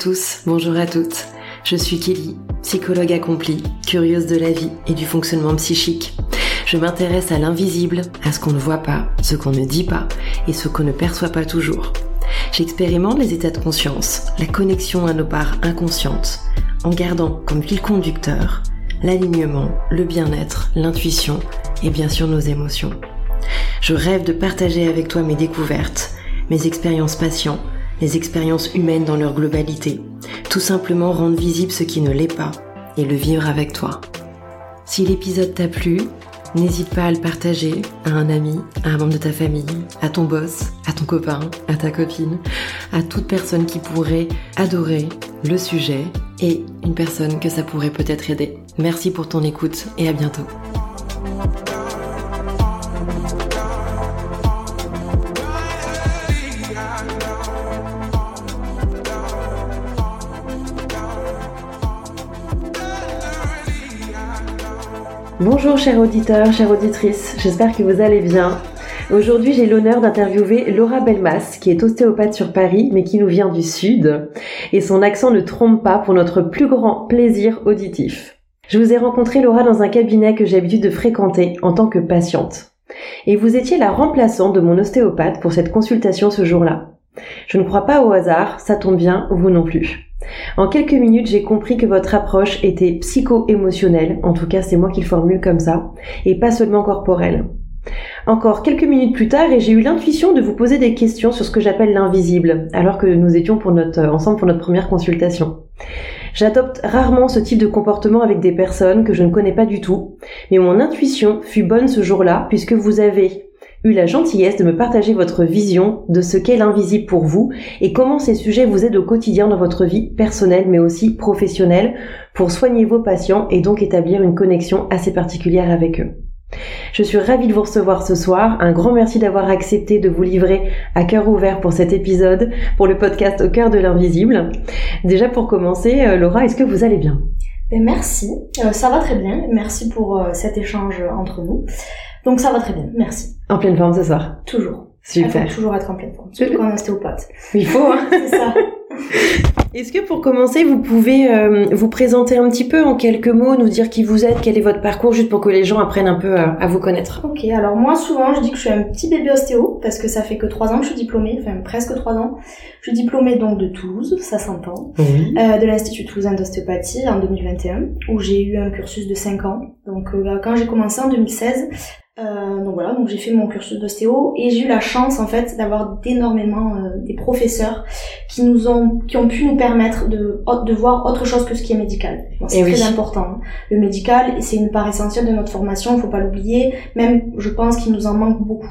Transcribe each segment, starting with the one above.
Tous, bonjour à toutes. Je suis Kelly, psychologue accomplie, curieuse de la vie et du fonctionnement psychique. Je m'intéresse à l'invisible, à ce qu'on ne voit pas, ce qu'on ne dit pas et ce qu'on ne perçoit pas toujours. J'expérimente les états de conscience, la connexion à nos parts inconscientes, en gardant comme fil conducteur l'alignement, le bien-être, l'intuition et bien sûr nos émotions. Je rêve de partager avec toi mes découvertes, mes expériences patients, les expériences humaines dans leur globalité, tout simplement rendre visible ce qui ne l'est pas et le vivre avec toi. Si l'épisode t'a plu, n'hésite pas à le partager à un ami, à un membre de ta famille, à ton boss, à ton copain, à ta copine, à toute personne qui pourrait adorer le sujet et une personne que ça pourrait peut-être aider. Merci pour ton écoute et à bientôt. Bonjour chers auditeurs, chères auditrices, j'espère que vous allez bien. Aujourd'hui j'ai l'honneur d'interviewer Laura Belmas, qui est ostéopathe sur Paris, mais qui nous vient du Sud, et son accent ne trompe pas pour notre plus grand plaisir auditif. Je vous ai rencontré Laura dans un cabinet que j'ai l'habitude de fréquenter en tant que patiente. Et vous étiez la remplaçante de mon ostéopathe pour cette consultation ce jour-là. Je ne crois pas au hasard, ça tombe bien, vous non plus. En quelques minutes, j'ai compris que votre approche était psycho-émotionnelle, en tout cas c'est moi qui le formule comme ça, et pas seulement corporelle. Encore quelques minutes plus tard, et j'ai eu l'intuition de vous poser des questions sur ce que j'appelle l'invisible, alors que nous étions notre, ensemble pour notre première consultation. J'adopte rarement ce type de comportement avec des personnes que je ne connais pas du tout, mais mon intuition fut bonne ce jour-là puisque vous avez eu la gentillesse de me partager votre vision de ce qu'est l'invisible pour vous et comment ces sujets vous aident au quotidien dans votre vie personnelle mais aussi professionnelle pour soigner vos patients et donc établir une connexion assez particulière avec eux. Je suis ravie de vous recevoir ce soir. Un grand merci d'avoir accepté de vous livrer à cœur ouvert pour cet épisode, pour le podcast Au cœur de l'invisible. Déjà pour commencer, euh, Laura, est-ce que vous allez bien? Ben, Merci, euh, ça va très bien. Merci pour euh, cet échange entre nous. Donc ça va très bien, merci. En pleine forme ce soir Toujours. Super. Faut toujours être en pleine forme, surtout quand on est ostéopathe. Il faut, hein C'est ça. Est-ce que pour commencer, vous pouvez euh, vous présenter un petit peu en quelques mots, nous dire qui vous êtes, quel est votre parcours, juste pour que les gens apprennent un peu à, à vous connaître? Ok, alors moi souvent je dis que je suis un petit bébé ostéo parce que ça fait que trois ans que je suis diplômée, enfin presque trois ans. Je suis diplômée donc de Toulouse, ça s'entend, Oui. euh, de l'Institut Toulousain d'ostéopathie en 2021 où j'ai eu un cursus de cinq ans. Donc euh, quand j'ai commencé en 2016, euh, donc voilà, donc j'ai fait mon cursus d'ostéo et j'ai eu la chance en fait d'avoir d'énormément euh, des professeurs qui nous ont qui ont pu nous permettre de de voir autre chose que ce qui est médical. Bon, c'est Eh très oui. important. hein. Le médical, c'est une part essentielle de notre formation, faut pas l'oublier. Même, je pense qu'il nous en manque beaucoup.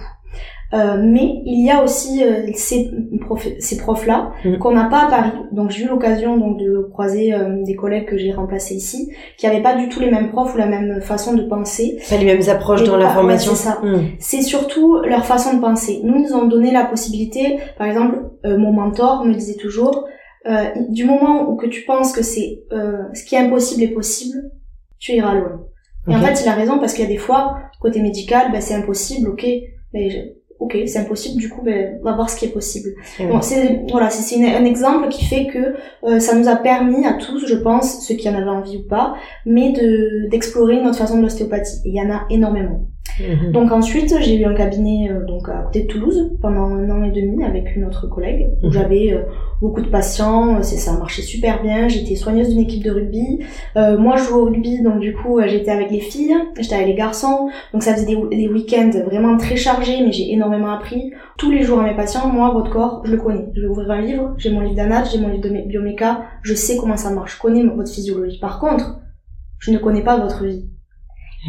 Euh, mais il y a aussi euh, ces, prof- ces profs-là Mhm. qu'on n'a pas à Paris. Donc j'ai eu l'occasion donc de croiser euh, des collègues que j'ai remplacés ici, qui avaient pas du tout les mêmes profs ou la même façon de penser. Pas les mêmes approches Et dans la ouais, formation. c'est ça. Hmm. C'est surtout leur façon de penser. Nous, nous ont donné la possibilité, par exemple, euh, mon mentor me disait toujours, euh, du moment où que tu penses que c'est euh, ce qui est impossible est possible, tu iras loin. Et en fait, il a raison parce qu'il y a des fois, côté médical, ben, c'est impossible, ok, mais ok, c'est impossible, du coup, ben, on va voir ce qui est possible. Bon, c'est voilà, c'est un exemple qui fait que euh, ça nous a permis à tous, je pense, ceux qui en avaient envie ou pas, mais de d'explorer notre façon de l'ostéopathie. Il y en a énormément. Mhm. Donc ensuite, j'ai eu un cabinet euh, donc à côté de Toulouse pendant un an et demi avec une autre collègue où Mhm. j'avais euh, beaucoup de patients, euh, c'est ça marchait super bien. J'étais soigneuse d'une équipe de rugby. Euh, moi, je joue au rugby, donc du coup, euh, j'étais avec les filles, j'étais avec les garçons. Donc ça faisait des, des week-ends vraiment très chargés, mais j'ai énormément appris. Tous les jours à mes patients, moi, votre corps, je le connais. Je vais ouvrir un livre, j'ai mon livre d'anat, j'ai mon livre de mé- bioméca, je sais comment ça marche, je connais votre physiologie. Par contre, je ne connais pas votre vie.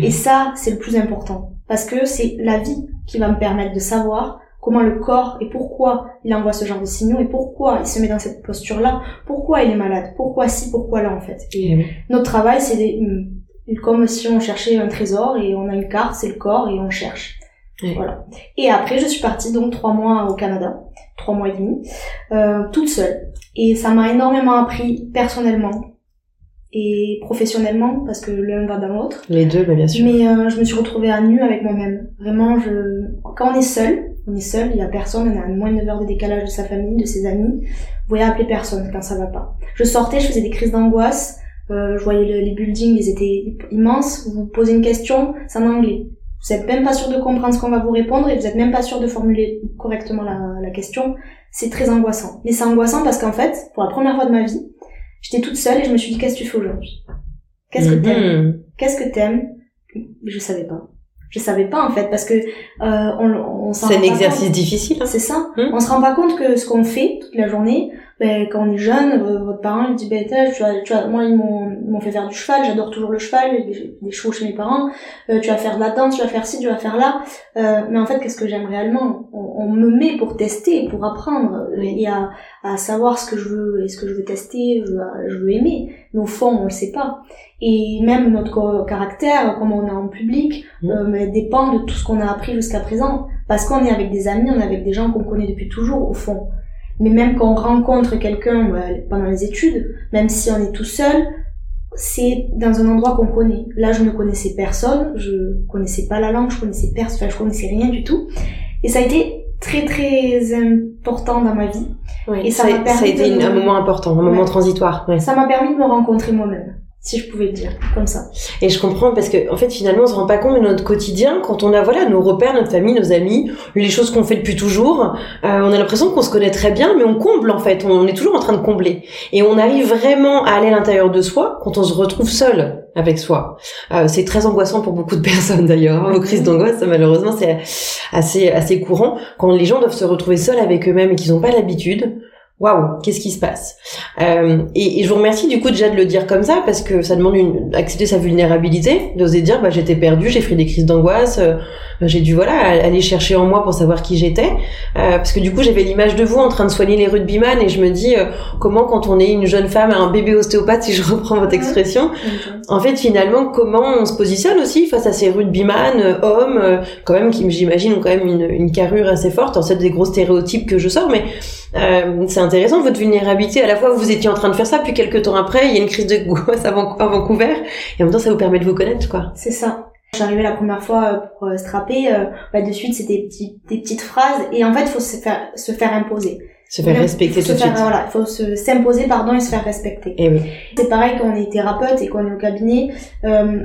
Et ça, c'est le plus important. Parce que c'est la vie qui va me permettre de savoir comment le corps et pourquoi il envoie ce genre de signaux et pourquoi il se met dans cette posture-là, pourquoi il est malade, pourquoi ci, pourquoi là en fait? Et notre travail, c'est hum, comme si on cherchait un trésor et on a une carte, c'est le corps et on cherche. Voilà. Et après, je suis partie donc trois mois au Canada, trois mois et demi, euh, toute seule. Et ça m'a énormément appris personnellement et professionnellement parce que l'un va dans l'autre. Les deux, bah, bien sûr. Mais euh, je me suis retrouvée à nu avec moi-même. Vraiment, je quand on est seul, on est seul, il y a personne, on a moins de 9 heures de décalage de sa famille, de ses amis. Vous voyez appeler personne quand ça va pas. Je sortais, je faisais des crises d'angoisse, euh, je voyais les buildings, ils étaient immenses. Vous posez une question, c'est en anglais. Vous êtes même pas sûr de comprendre ce qu'on va vous répondre et vous êtes même pas sûr de formuler correctement la, la question. C'est très angoissant. Mais c'est angoissant parce qu'en fait, pour la première fois de ma vie, j'étais toute seule et je me suis dit qu'est-ce que tu fais aujourd'hui? Qu'est-ce que t'aimes? Mhm. Qu'est-ce que t'aimes? Je savais pas. Je savais pas en fait parce que euh, on, on s'en C'est un exercice compte. difficile. hein. C'est ça. Hmm. On se rend pas compte que ce qu'on fait toute la journée, ben, quand on est jeune, euh, votre parent il dit ben tu vois, tu vois, moi ils m'ont ils m'ont fait faire du cheval, j'adore toujours le cheval, des, des chevaux chez mes parents. Euh, tu vas faire de la danse, tu vas faire ci, tu vas faire là. Euh, mais en fait, qu'est-ce que j'aime réellement? On, on me met pour tester, pour apprendre et à, à savoir ce que je veux et ce que je veux tester, je veux, je veux aimer. Mais au fond, on le sait pas. Et même notre caractère, comment on est en public, Mm. euh, mais dépend de tout ce qu'on a appris jusqu'à présent. Parce qu'on est avec des amis, on est avec des gens qu'on connaît depuis toujours, au fond. Mais même quand on rencontre quelqu'un ouais, pendant les études, même si on est tout seul, c'est dans un endroit qu'on connaît. Là, je ne connaissais personne, je connaissais pas la langue, je connaissais personne, enfin, je connaissais rien du tout. Et ça a été très très important dans ma vie. Ouais. Et ça ça, m'a permis ça a été de- un moment important, un moment transitoire. Ouais. Ça m'a permis de me rencontrer moi-même, si je pouvais le dire, comme ça. Et je comprends parce que en fait finalement on se rend pas compte de notre quotidien quand on a voilà nos repères, notre famille, nos amis, les choses qu'on fait depuis toujours. Euh, on a l'impression qu'on se connaît très bien, mais on comble en fait. On est toujours en train de combler et on arrive vraiment à aller à l'intérieur de soi quand on se retrouve seul avec soi. Euh, c'est très angoissant pour beaucoup de personnes d'ailleurs. hein. Vos crises d'angoisse, malheureusement, c'est assez assez courant quand les gens doivent se retrouver seuls avec eux-mêmes et qu'ils n'ont pas l'habitude. Waouh, qu'est-ce qui se passe? Euh, et, et je vous remercie du coup déjà de le dire comme ça parce que ça demande une accepter sa vulnérabilité, d'oser dire bah j'étais perdue, j'ai fait des crises d'angoisse, euh, j'ai dû voilà aller chercher en moi pour savoir qui j'étais. Euh, parce que du coup j'avais l'image de vous en train de soigner les rugbyman et je me dis euh, comment quand on est une jeune femme un bébé ostéopathe si je reprends votre expression en fait finalement comment on se positionne aussi face à ces rugbyman euh, hommes euh, quand même qui j'imagine ont quand même une, une carrure assez forte en fait des gros stéréotypes que je sors mais euh, c'est intéressant votre vulnérabilité à la fois vous étiez en train de faire ça puis quelques temps après il y a une crise de gosse à Van- à Vancouver et en même temps ça vous permet de vous connaître quoi C'est ça. J'arrivais la première fois euh, pour euh, strapper, euh, bah, de suite c'était des, petits- des petites phrases et en fait il faut se faire, se faire imposer. se faire respecter tout de suite Voilà, il faut se s'imposer pardon et se faire respecter. et oui C'est pareil quand on est thérapeute et qu'on est au cabinet. euh,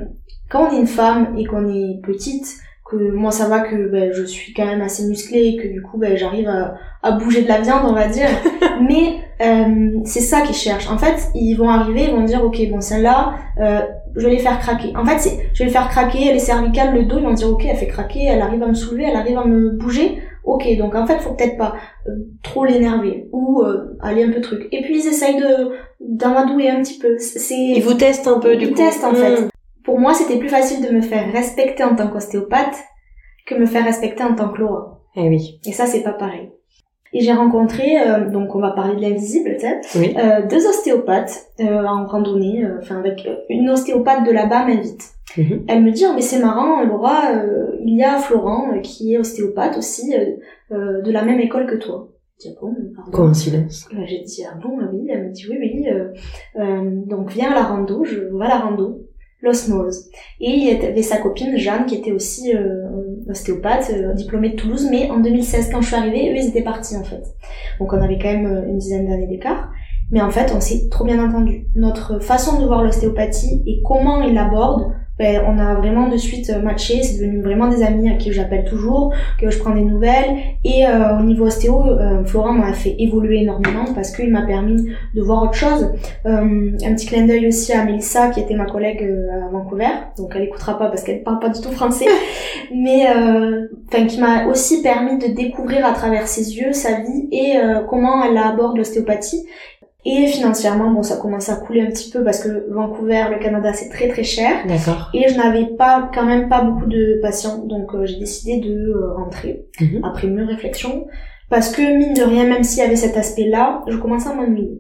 quand on est une femme et qu'on est petite, que moi ça va que ben, je suis quand même assez musclée et que du coup ben, j'arrive à, à bouger de la viande on va dire. Mais euh, c'est ça qu'ils cherchent. En fait, ils vont arriver, ils vont dire ok bon celle-là, euh, je vais les faire craquer. En fait, c'est je vais les faire craquer les cervicales, le dos, ils vont dire ok elle fait craquer, elle arrive à me soulever, elle arrive à me bouger. Ok, donc en fait, faut peut-être pas euh, trop l'énerver ou euh, aller un peu truc. Et puis ils essayent de d'amadouer un petit peu. C'est ils vous testent un peu du ils coup testent en Hmm. fait. Pour moi, c'était plus facile de me faire respecter en tant qu'ostéopathe que me faire respecter en tant que Laura. eh oui Et ça, c'est pas pareil. Et j'ai rencontré, euh, donc on va parler de l'invisible, tu sais, oui euh, deux ostéopathes euh, en randonnée, euh, enfin avec euh, une ostéopathe de là-bas m'invite. Mhm. Elle me dit, oh, mais c'est marrant, Laura, euh, il y a Florent euh, qui est ostéopathe aussi, de la même école que toi. Je dis, ah bon, pardon. coïncidence Euh, J'ai dit, ah bon, ah oui, elle me dit, oui, oui, euh, euh, donc viens à la rando, je vais à la rando, l'osmose. Et il y avait sa copine Jeanne qui était aussi euh, ostéopathe, euh, diplômée de Toulouse, mais en 2016 quand je suis arrivée, eux ils étaient partis en fait. Donc on avait quand même euh, une dizaine d'années d'écart. Mais en fait, on s'est trop bien entendu. Notre façon de voir l'ostéopathie et comment il l'aborde, ben, on a vraiment de suite euh, matché. C'est devenu vraiment des amis à qui j'appelle toujours, que je prends des nouvelles. Et euh, au niveau ostéo, euh, Florent m'a fait évoluer énormément parce qu'il m'a permis de voir autre chose. Euh, un petit clin d'œil aussi à Melissa qui était ma collègue euh, à Vancouver. Donc elle écoutera pas parce qu'elle parle pas du tout français. Mais euh, enfin qui m'a aussi permis de découvrir à travers ses yeux sa vie et euh, comment elle aborde l'ostéopathie. Et financièrement, bon, ça commence à couler un petit peu parce que Vancouver, le Canada, c'est très très cher. d'accord Et je n'avais pas, quand même pas beaucoup de patients, donc euh, j'ai décidé de euh, rentrer Mhm. après mûre réflexion, parce que mine de rien, même s'il y avait cet aspect-là, je commençais à m'ennuyer.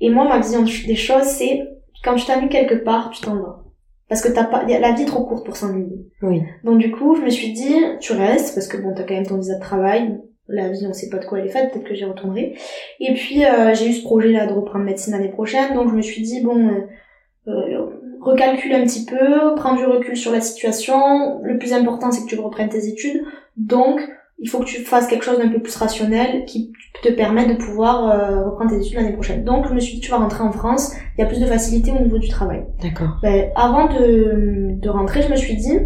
Et moi, ma vision des choses, c'est quand tu t'ennuies quelque part, tu t'en vas. Parce que t'as pas, la vie est trop courte pour s'ennuyer. oui Donc du coup, je me suis dit, tu restes, parce que bon, t'as quand même ton visa de travail, la vie, on sait pas de quoi elle est faite, peut-être que j'y retournerai. Et puis, euh, j'ai eu ce projet-là de reprendre médecine l'année prochaine, donc je me suis dit, bon, euh, euh, recalcule un petit peu, prends du recul sur la situation, le plus important c'est que tu reprennes tes études, donc il faut que tu fasses quelque chose d'un peu plus rationnel qui te permet de pouvoir euh, reprendre tes études l'année prochaine. Donc je me suis dit tu vas rentrer en France, il y a plus de facilité au niveau du travail. D'accord. Ben, avant de, de rentrer, je me suis dit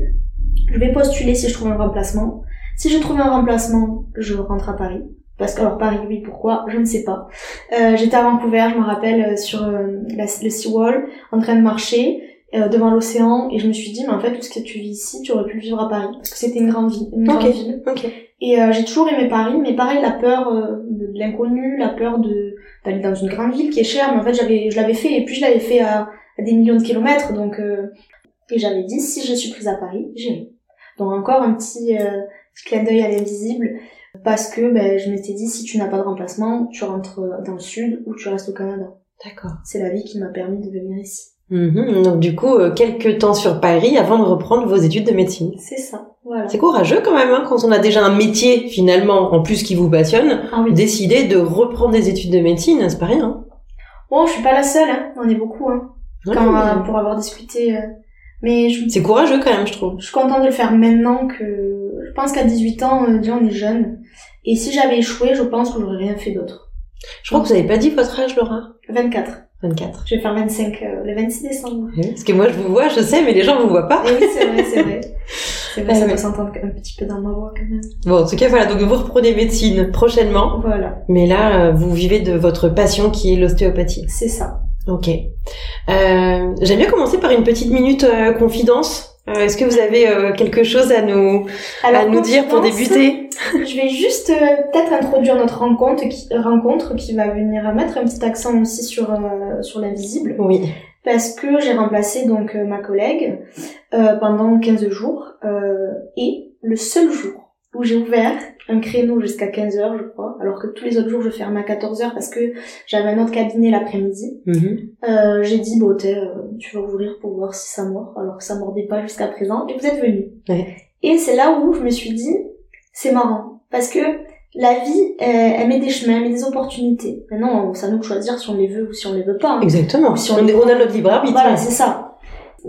je vais postuler si je trouve un remplacement. Si je trouve un remplacement, je rentre à Paris. Parce que alors Paris, oui, pourquoi? Je ne sais pas. Euh, J'étais à Vancouver, je me rappelle, euh, sur euh, la, le Seawall, en train de marcher euh, devant l'océan, et je me suis dit, mais en fait, tout ce que tu vis ici, tu aurais pu le vivre à Paris, parce que c'était une grande ville. Une Ok. grande ville. Ok. Et euh, j'ai toujours aimé Paris, mais pareil, la peur euh, de, de l'inconnu, la peur de d'aller dans une grande ville qui est chère, mais en fait, j'avais, je l'avais fait, et puis je l'avais fait à, à des millions de kilomètres, donc euh, et j'avais dit, si je suis prise à Paris, j'irai. Donc encore un petit, euh, petit clin d'œil à l'invisible, parce que ben, je m'étais dit, si tu n'as pas de remplacement, tu rentres dans le sud ou tu restes au Canada. D'accord. C'est la vie qui m'a permis de venir ici. Mhm. Donc du coup, euh, quelques temps sur Paris avant de reprendre vos études de médecine. C'est ça, voilà. C'est courageux quand même, hein, quand on a déjà un métier finalement, en plus qui vous passionne, Ah oui. décider de reprendre des études de médecine, c'est pas rien? hein. Bon, je suis pas la seule, hein. on est beaucoup, hein, Ouais, quand, euh, pour avoir discuté. euh, Mais je, C'est courageux quand même, je trouve. je suis contente de le faire maintenant que... Je pense qu'à 18 ans, euh, déjà on est jeune. Et si j'avais échoué, je pense que j'aurais rien fait d'autre. Je crois que vous avez pas dit votre âge, Laura? 24. 24. Je vais faire 25 euh, le 26 décembre. Parce que moi je vous vois, je sais, mais les gens vous voient pas. Et oui, c'est vrai, c'est vrai. C'est vrai, Ah ça ouais. doit s'entendre un petit peu dans ma voix quand même. Bon, en tout cas, voilà, donc vous reprenez médecine prochainement. Voilà, Mais là, euh, vous vivez de votre passion qui est l'ostéopathie. c'est ça. Ok. Euh, J'aime bien commencer par une petite minute euh, confidence. Euh, Est-ce que vous avez euh, quelque chose à nous, à nous dire pour débuter? Je vais juste euh, peut-être introduire notre rencontre qui, rencontre qui va venir mettre un petit accent aussi sur, euh, sur l'invisible. Oui. Parce que j'ai remplacé donc ma collègue euh, pendant 15 jours. euh, et le seul jour où j'ai ouvert un créneau jusqu'à 15 heures, je crois, alors que tous les autres jours je fermais à 14 heures parce que j'avais un autre cabinet l'après-midi. Mhm. Euh, j'ai dit, bon, euh, tu vas ouvrir pour voir si ça mord, alors que ça mordait pas jusqu'à présent, et vous êtes venu. Ouais. Et c'est là où je me suis dit, c'est marrant, parce que la vie, elle, elle met des chemins, elle met des opportunités. Maintenant, c'est à nous de choisir si on les veut ou si on les veut pas. hein. Exactement. Si on a notre libre arbitre. Voilà, c'est ça.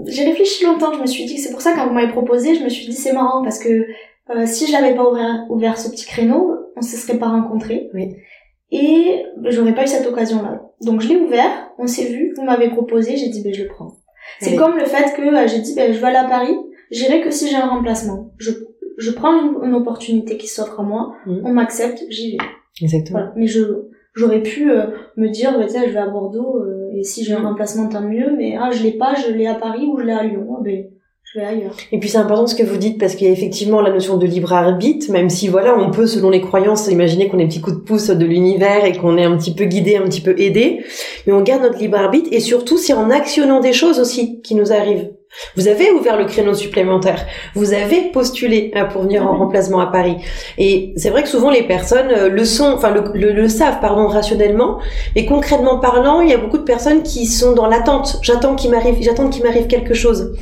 J'ai réfléchi longtemps, je me suis dit que c'est pour ça quand vous m'avez proposé, je me suis dit c'est marrant parce que euh, si j'avais pas ouvert, ouvert ce petit créneau, on se serait pas rencontrés. Oui. Et ben, j'aurais pas eu cette occasion-là. Donc je l'ai ouvert, on s'est vu, vous m'avez proposé, j'ai dit ben je le prends. C'est Oui. comme le fait que euh, j'ai dit ben je vais aller à Paris, j'irai que si j'ai un remplacement. Je, je prends une, une opportunité qui s'offre à moi, on m'accepte, j'y vais. Exactement. Voilà. Mais je j'aurais pu euh, me dire tiens je vais à Bordeaux euh, et si j'ai un remplacement tant mieux mais ah je l'ai pas je l'ai à Paris ou je l'ai à Lyon ben Et puis c'est important ce que vous dites parce qu'il y a effectivement la notion de libre arbitre, même si voilà, on peut selon les croyances imaginer qu'on est petit coup de pouce de l'univers et qu'on est un petit peu guidé, un petit peu aidé, mais on garde notre libre arbitre et surtout c'est en actionnant des choses aussi qui nous arrivent. Vous avez ouvert le créneau supplémentaire, vous avez postulé euh, pour venir en remplacement à Paris. Et c'est vrai que souvent les personnes euh, le sont, enfin le, le, le savent pardon rationnellement, mais concrètement parlant, il y a beaucoup de personnes qui sont dans l'attente. J'attends qu'il m'arrive, j'attends qu'il m'arrive quelque chose.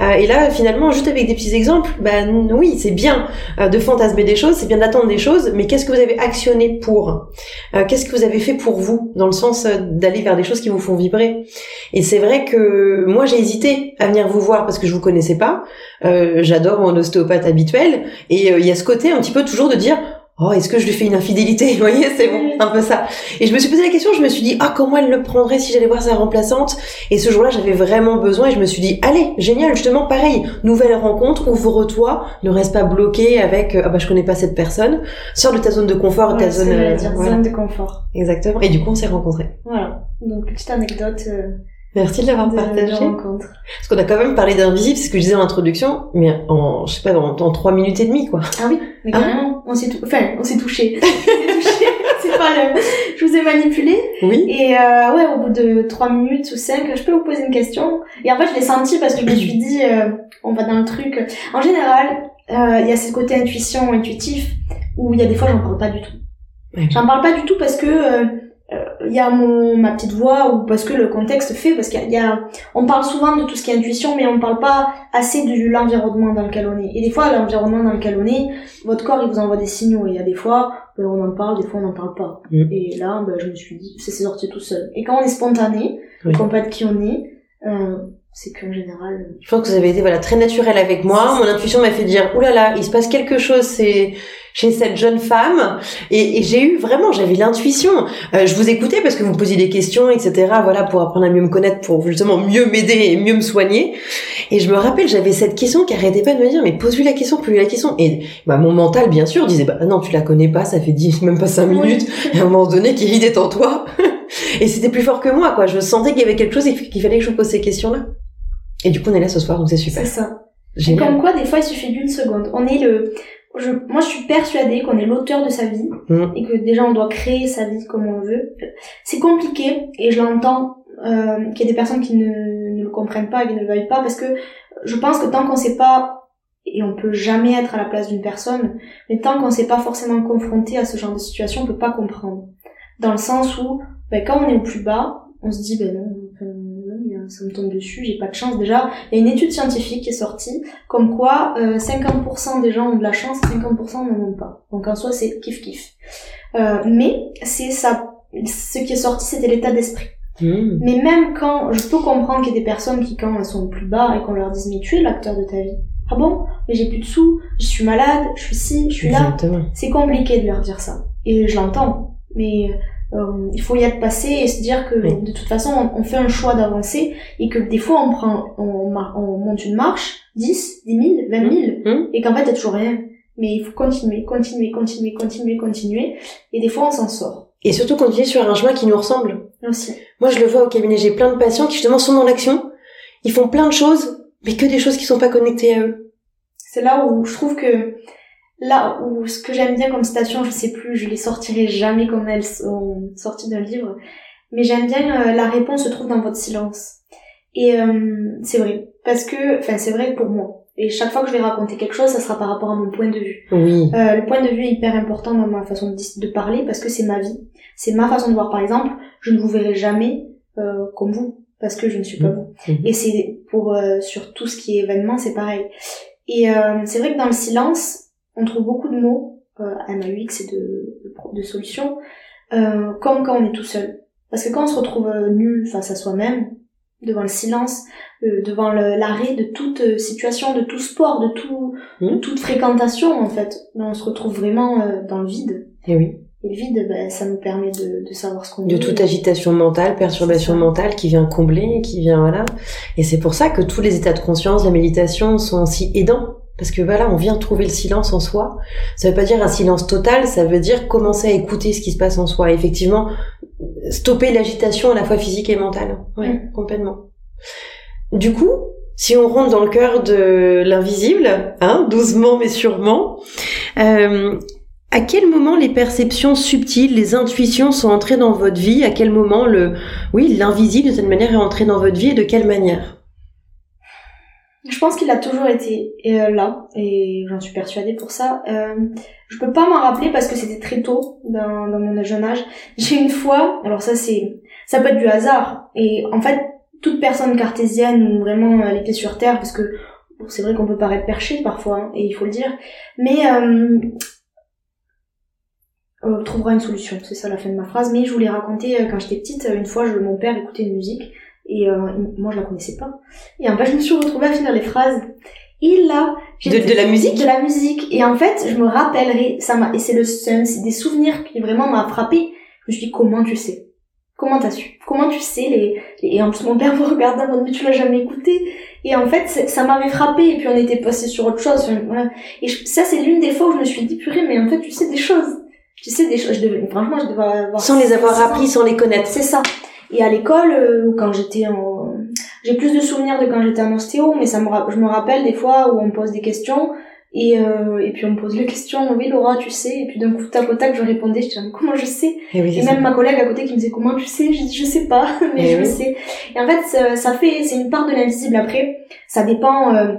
Euh, et là, finalement, juste avec des petits exemples, ben oui, c'est bien de fantasmer des choses, c'est bien d'attendre des choses, mais qu'est-ce que vous avez actionné pour? Euh, Qu'est-ce que vous avez fait pour vous, dans le sens d'aller vers des choses qui vous font vibrer? Et c'est vrai que moi, j'ai hésité à venir vous voir parce que je vous connaissais pas. Euh, J'adore mon ostéopathe habituel, et euh, il y a ce côté un petit peu toujours de dire Oh, est-ce que je lui fais une infidélité? Vous voyez, c'est bon, un peu ça. Et je me suis posé la question, je me suis dit, ah, comment elle le prendrait si j'allais voir sa remplaçante? Et ce jour-là, j'avais vraiment besoin et je me suis dit, allez, génial, justement, pareil, nouvelle rencontre, ouvre-toi, ne reste pas bloqué avec, euh, ah bah, je connais pas cette personne, sors de ta zone de confort, de ta Ouais, zone... euh, dire voilà. de confort Exactement. Et du coup, on s'est rencontrés. voilà donc petite anecdote euh, Merci de l'avoir partagé. rencontre Parce qu'on a quand même parlé d'invisible, c'est ce que je disais en introduction, mais en, je sais pas, en, en trois minutes et demie, quoi. ah oui mais Ah. carrément on s'est tou- enfin on s'est touché c'est pas le je vous ai manipulé Oui. Et euh, ouais, au bout de 3 minutes ou 5, je peux vous poser une question. Et en fait, je l'ai senti parce que je me suis dit, euh, on va dans le truc. En général, euh, il y a ce côté intuition, intuitif, où il y a des fois, j'en parle pas du tout. Ouais. J'en parle pas du tout parce que euh, il y a mon ma petite voix ou parce que le contexte fait parce qu'il y y a- on parle souvent de tout ce qui est intuition mais on parle pas assez de l'environnement dans lequel on est et des fois l'environnement dans lequel on est votre corps il vous envoie des signaux et il y a des fois ben, on en parle des fois on n'en parle pas Mm. et là ben, je me suis dit c'est sorti tout seul et quand on est spontané Oui. qu'on pas de qui on est euh, c'est qu'en général. Je pense que vous avez été voilà très naturel avec moi. Mon intuition m'a fait dire oulala, là là, il se passe quelque chose. C'est chez cette jeune femme. Et, et j'ai eu vraiment j'avais l'intuition. Euh, je vous écoutais parce que vous me posiez des questions etc voilà pour apprendre à mieux me connaître pour justement mieux m'aider et mieux me soigner. Et je me rappelle j'avais cette question qui arrêtait pas de me dire mais pose-lui la question pose-lui la question. Et bah mon mental bien sûr disait bah non tu la connais pas ça fait dix même pas cinq minutes. Et à un moment donné qui est en toi. Et c'était plus fort que moi quoi. Je sentais qu'il y avait quelque chose et qu'il fallait que je pose ces questions là et du coup on est là ce soir donc c'est super. C'est ça. Comme quoi, des fois, il suffit d'une seconde. On est le, je, moi, je suis persuadée qu'on est l'auteur de sa vie mm. et que déjà on doit créer sa vie comme on veut. C'est compliqué et je l'entends euh, qu'il y a des personnes qui ne, ne le comprennent pas et qui ne le veuillent pas parce que je pense que tant qu'on sait pas et on peut jamais être à la place d'une personne, mais tant qu'on s'est pas forcément confronté à ce genre de situation, on peut pas comprendre. Dans le sens où, ben, quand on est au plus bas, on se dit ben non, ça me tombe dessus, j'ai pas de chance. Déjà, il y a une étude scientifique qui est sortie, comme quoi euh, 50% des gens ont de la chance, 50% n'en ont pas. Donc en soi, c'est kiff kiff. Euh, mais c'est ça, ce qui est sorti, c'était l'état d'esprit. Mmh. Mais même quand, je peux comprendre qu'il y a des personnes qui, quand elles sont plus bas et qu'on leur dise mais tu es l'acteur de ta vie. Ah bon? Mais j'ai plus de sous, je suis malade, je suis ci, je suis là. C'est compliqué de leur dire ça. Et je l'entends. Mais euh, il faut y être passé et se dire que de toute façon on, fait un choix d'avancer et que des fois on prend on, on monte une marche 10, 10 000, 20 000 et qu'en fait a toujours rien. Mais il faut continuer continuer continuer continuer continuer et des fois on s'en sort. Et surtout continuer sur un chemin qui nous ressemble. Aussi moi je le vois au cabinet j'ai plein de patients qui justement sont dans l'action. Ils font plein de choses mais que des choses qui sont pas connectées à eux. C'est là où je trouve que là où ce que j'aime bien comme citation, je sais plus, je les sortirai jamais comme elles sont sorties d'un livre, mais j'aime bien euh, la réponse se trouve dans votre silence. Et euh, c'est vrai, parce que, enfin c'est vrai pour moi. Et chaque fois que je vais raconter quelque chose, ça sera par rapport à mon point de vue. Oui. Euh, le point de vue est hyper important dans ma façon de, parler parce que c'est ma vie. C'est ma façon de voir. Par exemple, je ne vous verrai jamais comme vous parce que je ne suis pas vous. Mhm. Et c'est pour sur tout ce qui est événement, c'est pareil. Et c'est vrai que dans le silence, on trouve beaucoup de mots euh, à MAUX et de, de, solutions, euh, comme quand on est tout seul. Parce que quand on se retrouve euh, nul face à soi-même, devant le silence, euh, devant l'arrêt de toute situation, de tout sport, de, tout, de mmh. toute fréquentation en fait, on se retrouve vraiment dans le vide. Et eh oui. Et le vide, ben, ça nous permet de, de savoir ce qu'on De toute agitation mentale, perturbation mentale qui vient combler, qui vient, voilà. Et c'est pour ça que tous les états de conscience, la méditation sont si aidants parce que voilà, on vient trouver le silence en soi. Ça veut pas dire un silence total, ça veut dire commencer à écouter ce qui se passe en soi. effectivement, stopper l'agitation à la fois physique et mentale. Oui, mm. complètement. Du coup, si on rentre dans le cœur de l'invisible, hein, doucement mais sûrement, euh, à quel moment les perceptions subtiles, les intuitions sont entrées dans votre vie? À quel moment le, oui, l'invisible de cette manière est entré dans votre vie et de quelle manière? Je pense qu'il a toujours été euh, là et j'en suis persuadée pour ça. Euh, je peux pas m'en rappeler parce que c'était très tôt dans, dans mon jeune âge. J'ai une fois, alors ça c'est, ça peut être du hasard et en fait toute personne cartésienne ou vraiment elle était sur terre parce que c'est vrai qu'on peut paraître perché parfois hein, et il faut le dire, mais euh, euh, trouvera une solution, c'est ça la fin de ma phrase. Mais je voulais raconter euh, quand j'étais petite, une fois je, mon père écoutait une musique et euh, moi, je la connaissais pas. Et en fait, je me suis retrouvée à finir les phrases. Et là, de, de la musique, de la musique. Et en fait, je me rappellerai, ça m'a, et c'est le, c'est des souvenirs qui vraiment m'a frappé. Je me suis dit, comment tu sais? Comment t'as su? Comment tu sais les, Et en plus, mon père me regardait en mode, mais tu l'as jamais écouté? Et en fait, ça m'avait frappé. Et puis, on était passé sur autre chose. Voilà. Et ça, c'est l'une des fois où je me suis dit, purée, mais en fait, tu sais des choses. Tu sais des choses. Je devais, franchement, je devais avoir... Sans les avoir appris, sans les connaître. C'est ça. Et à l'école, euh, quand j'étais en... J'ai plus de souvenirs de quand j'étais en ostéo, mais ça me je me rappelle des fois où on me pose des questions, et, euh, et puis on me pose les questions, oui Laura, tu sais, et puis d'un coup, tac au tac, je répondais, je disais, comment je sais Et, et même ma collègue à côté qui me disait, comment tu sais Je dis, je sais pas, mais je sais. Et en fait, ça, ça fait, c'est une part de l'invisible. Après, ça dépend... Euh,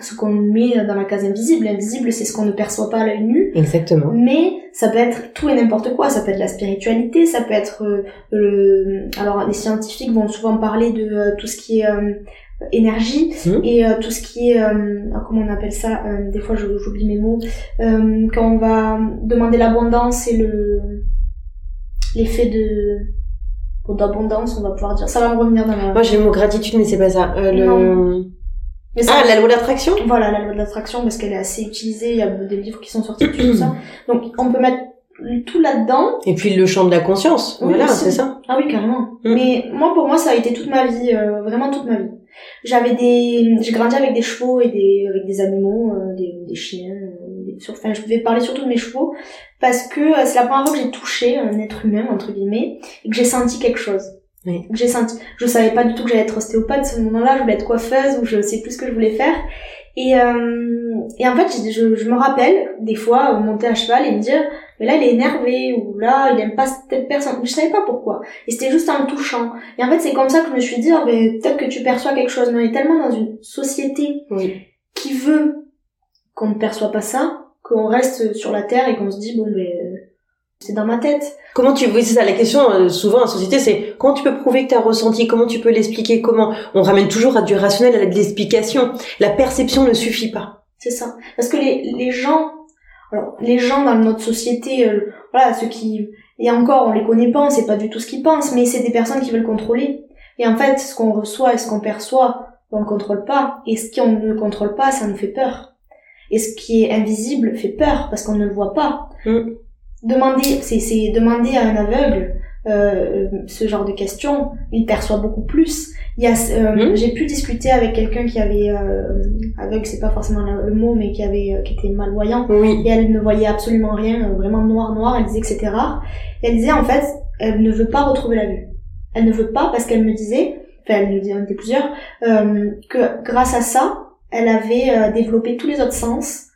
ce qu'on met dans la case invisible. Invisible, c'est ce qu'on ne perçoit pas à l'œil nu. Exactement. Mais ça peut être tout et n'importe quoi. Ça peut être la spiritualité, ça peut être euh, le... Alors, les scientifiques vont souvent parler de euh, tout ce qui est euh, énergie mmh. et tout ce qui est... comment on appelle ça Des fois, j'oublie mes mots. quand on va demander l'abondance et le l'effet de d'abondance, on va pouvoir dire. Ça va me revenir dans la... Moi j'ai le mot gratitude, mais c'est pas ça. Le... Non. Mais ça- Ah, la loi d'attraction? Voilà, la loi de l'attraction, parce qu'elle est assez utilisée, il y a des livres qui sont sortis dessus, tout ça. Donc, on peut mettre tout là-dedans. Et puis le champ de la conscience. Oui, voilà, c'est ça. Ah oui, carrément. Mm. Mais moi, pour moi, ça a été toute ma vie, euh, vraiment toute ma vie. J'avais des, j'ai grandi avec des chevaux et des, avec des animaux, euh, des, des chiens, euh, des, enfin, je vais parler surtout de mes chevaux, parce que euh, c'est la première fois que j'ai touché un être humain, entre guillemets, et que j'ai senti quelque chose. Oui. J'ai senti, je savais pas du tout que j'allais être ostéopathe à ce moment-là, je voulais être coiffeuse, ou je sais plus ce que je voulais faire. Et, euh, et en fait, je, je, me rappelle, des fois, monter à cheval et me dire, mais là, il est énervé, ou là, il aime pas cette personne. Mais je savais pas pourquoi. Et c'était juste en le touchant. Et en fait, c'est comme ça que je me suis dit, ah, ben, peut-être que tu perçois quelque chose. Mais on est tellement dans une société Oui. qui veut qu'on ne perçoit pas ça, qu'on reste sur la terre et qu'on se dit, bon, ben, c'est dans ma tête. Comment tu, oui, c'est ça, la question, euh, souvent, en société, c'est comment tu peux prouver que tu as ressenti, comment tu peux l'expliquer, comment? On ramène toujours à du rationnel, à de l'explication. La perception ne suffit pas. C'est ça. Parce que les, les gens, alors, les gens dans notre société, euh, voilà, ceux qui, et encore, on les connaît pas, on sait pas du tout ce qu'ils pensent, mais c'est des personnes qui veulent contrôler. Et en fait, ce qu'on reçoit et ce qu'on perçoit, on le contrôle pas. Et ce qu'on ne contrôle pas, ça nous fait peur. Et ce qui est invisible fait peur parce qu'on ne le voit pas. Mm. Demander, c'est, c'est demander à un aveugle euh, ce genre de questions, il perçoit beaucoup plus. Il y a, euh, Mm. j'ai pu discuter avec quelqu'un qui avait euh, aveugle, c'est pas forcément le, le mot, mais qui avait, euh, qui était malvoyant Oui. et elle ne voyait absolument rien, euh, vraiment noir noir. Elle disait que c'était rare. Et elle disait en fait, elle ne veut pas retrouver la vue. Elle ne veut pas parce qu'elle me disait, enfin elle me disait, on était plusieurs, euh, que grâce à ça, elle avait euh, développé tous les autres sens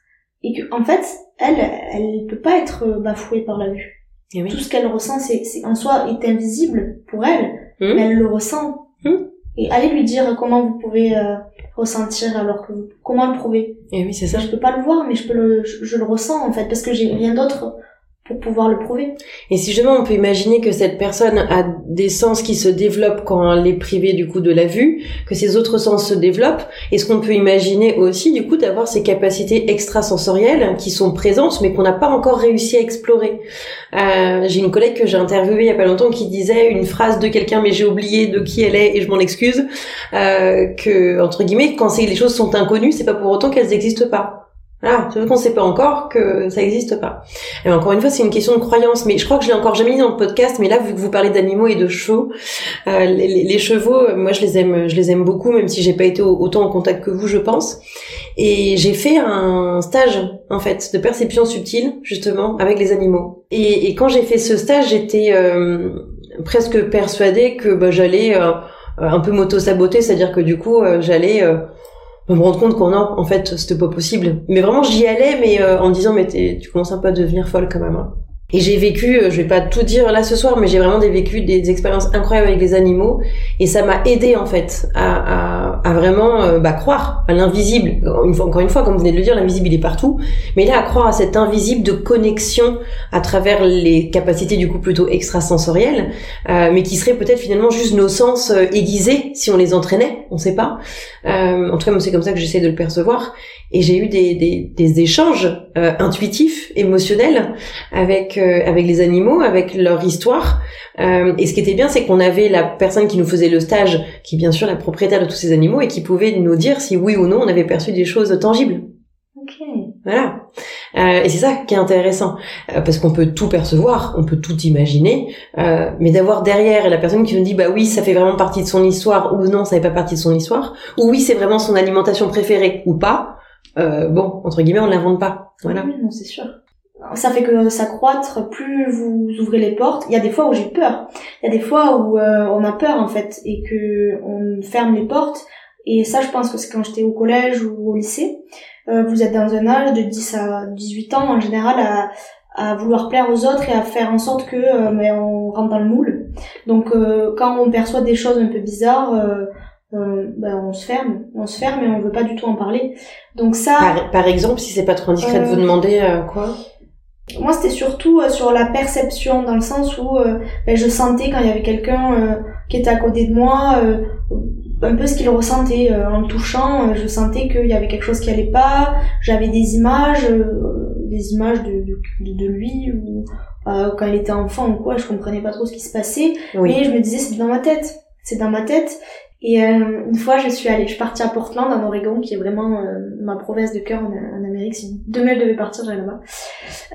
et que en fait, elle, elle peut pas être euh, bafouée par la vue. Et oui. Tout ce qu'elle ressent, c'est, c'est en soi est invisible pour elle, Hum. mais elle le ressent. Hum. Et allez lui dire comment vous pouvez euh, ressentir alors que vous, comment le prouver. Et oui, c'est ça. Je peux pas le voir, mais je peux le, je, je le ressens en fait, parce que j'ai rien d'autre pour pouvoir le prouver. Et si justement on peut imaginer que cette personne a des sens qui se développent quand elle est privée du coup de la vue, que ses autres sens se développent, est-ce qu'on peut imaginer aussi du coup d'avoir ces capacités extrasensorielles qui sont présentes mais qu'on n'a pas encore réussi à explorer? Euh, J'ai une collègue que j'ai interviewée il y a pas longtemps qui disait une phrase de quelqu'un mais j'ai oublié de qui elle est et je m'en excuse, euh, que entre guillemets quand les choses sont inconnues c'est pas pour autant qu'elles n'existent pas. Voilà, c'est parce qu'on sait pas encore que ça existe pas. Et encore une fois, c'est une question de croyance, mais je crois que je l'ai encore jamais dit dans le podcast. Mais là, vu que vous parlez d'animaux et de chevaux, euh, les, les- chevaux, euh, moi, je les aime, je les aime beaucoup, même si j'ai pas été au- autant en contact que vous, je pense. Et j'ai fait un stage, en fait, de perception subtile, justement, avec les animaux. Et, et quand j'ai fait ce stage, j'étais euh, presque persuadée que bah, j'allais euh, un peu m'auto-saboter, c'est-à-dire que du coup, euh, j'allais euh, me rendre compte non, en fait, c'était pas possible. Mais vraiment, j'y allais, mais euh, en disant, mais tu commences un peu à devenir folle quand même. hein. Et j'ai vécu, euh, je vais pas tout dire là ce soir, mais j'ai vraiment vécu des expériences incroyables avec les animaux, et ça m'a aidé en fait à, à vraiment euh, bah, croire à l'invisible. Encore une fois, comme vous venez de le dire, l'invisible il est partout, mais là à croire à cet invisible de connexion à travers les capacités du coup plutôt extrasensorielles, euh, mais qui seraient peut-être finalement juste nos sens euh, aiguisés si on les entraînait, on sait pas. Euh, en tout cas, c'est comme ça que j'essaie de le percevoir. Et j'ai eu des, des, des échanges intuitifs, émotionnels avec avec les animaux, avec leur histoire. Et ce qui était bien, c'est qu'on avait la personne qui nous faisait le stage, qui est bien sûr la propriétaire de tous ces animaux, et qui pouvait nous dire si oui ou non on avait perçu des choses tangibles. Ok. Voilà. Euh, et c'est ça qui est intéressant, Euh, parce qu'on peut tout percevoir, on peut tout imaginer, euh, mais d'avoir derrière la personne qui nous dit bah oui ça fait vraiment partie de son histoire ou non ça fait pas partie de son histoire, ou oui c'est vraiment son alimentation préférée ou pas. Bon entre guillemets on l'invente pas. Voilà. Oui, non, c'est sûr. Ça fait que ça croître, plus vous ouvrez les portes. Il y a des fois où j'ai peur. Il y a des fois où euh, on a peur en fait et que on ferme les portes. Et ça, je pense que c'est quand j'étais au collège ou au lycée. Euh, vous êtes dans un âge de 10 à 18 ans en général à, à vouloir plaire aux autres et à faire en sorte que euh, ben, on rentre dans le moule. Donc euh, quand on perçoit des choses un peu bizarres, euh, euh, ben, on se ferme, on se ferme et on veut pas du tout en parler. Donc ça, Par, par exemple si c'est pas trop indiscret de Euh, vous demander euh, quoi? moi, c'était surtout euh, sur la perception, dans le sens où ben, je sentais quand il y avait quelqu'un euh, qui était à côté de moi, euh, un peu ce qu'il ressentait euh, en le touchant. euh, je sentais qu'il y avait quelque chose qui allait pas. J'avais des images, euh, des images de, de, de lui ou euh, quand il était enfant ou quoi, je comprenais pas trop ce qui se passait. Mais je me disais, c'est dans ma tête. C'est dans ma tête. Et euh, une fois, je suis allée, je suis partie à Portland, en Oregon, qui est vraiment euh, ma province de cœur en, en Amérique. Si demain je devais partir, j'allais là-bas.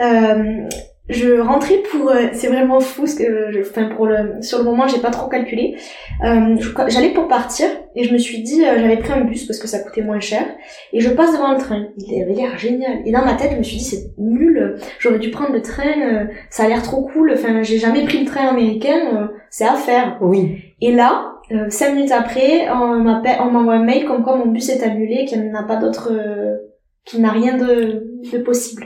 Euh, je rentrais pour euh, c'est vraiment fou ce que je enfin pour le sur le moment j'ai pas trop calculé. Euh, j'allais pour partir et je me suis dit euh, j'avais pris un bus parce que ça coûtait moins cher et je passe devant le train. Il avait l'air génial. Et dans ma tête je me suis dit c'est nul. J'aurais dû prendre le train ça a l'air trop cool. Enfin j'ai jamais pris le train américain c'est à faire. Oui. Et là cinq minutes après on m'appelle on m'envoie un mail comme quoi mon bus est annulé qu'il n'y a pas d'autre qu'il n'a rien de, de possible.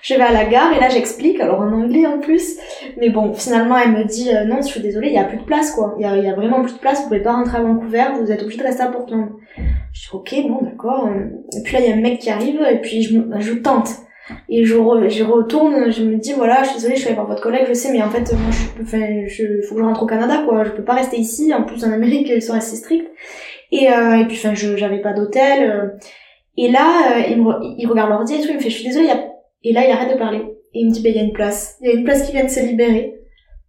Je vais à la gare et là j'explique, alors en anglais en plus, mais bon, finalement elle me dit euh, non, je suis désolée, il y a plus de place quoi, il y a, vraiment plus de place, vous pouvez pas rentrer à Vancouver, vous êtes obligé de rester à Portland. Je dis ok, bon d'accord. Et puis là il y a un mec qui arrive et puis je, tente. Et je, je retourne, je me dis voilà, je suis désolée, je suis allée voir votre collègue, je sais, mais en fait moi je, enfin, je faut que je rentre au Canada quoi, je peux pas rester ici. En plus en Amérique ils sont assez stricts. Et, euh, et puis enfin je j'avais pas d'hôtel. Euh, et là, euh, il, me, il regarde l'ordi et tout, il me fait, je suis désolée, y a... et là, il arrête de parler. Et il me dit, bah, il y a une place. Il y a une place qui vient de se libérer.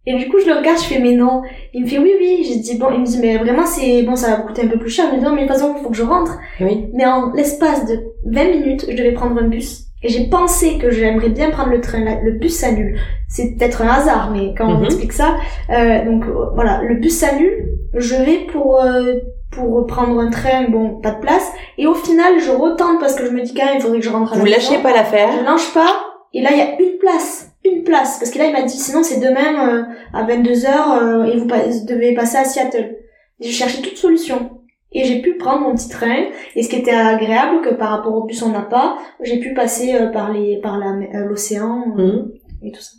Et du coup, je le regarde, je fais, mais non. Il me fait, oui, oui. J'ai dit, bon, il me dit, mais vraiment, c'est, bon, ça va coûter un peu plus cher. Mais non, mais de toute façon, il faut que je rentre. Oui. Mais en l'espace de 20 minutes, je devais prendre un bus. Et j'ai pensé que j'aimerais bien prendre le train. Le bus s'annule. C'est peut-être un hasard, mais quand on mhm. explique ça, euh, donc voilà, le bus s'annule. Je vais pour euh, pour prendre un train, bon, pas de place. Et au final, je retente parce que je me dis quand même, il faudrait que je rentre à la Vous lâchez pas l'affaire. Je lâche pas. Et là, il y a une place. Une place. Parce que là, il m'a dit, sinon, c'est demain, euh, à 22h, euh, et vous, devez passer à Seattle. J'ai cherché toute solution. Et j'ai pu prendre mon petit train. Et ce qui était agréable, que par rapport au bus, on n'a pas, j'ai pu passer euh, par les, par l'océan, mmh. et tout ça.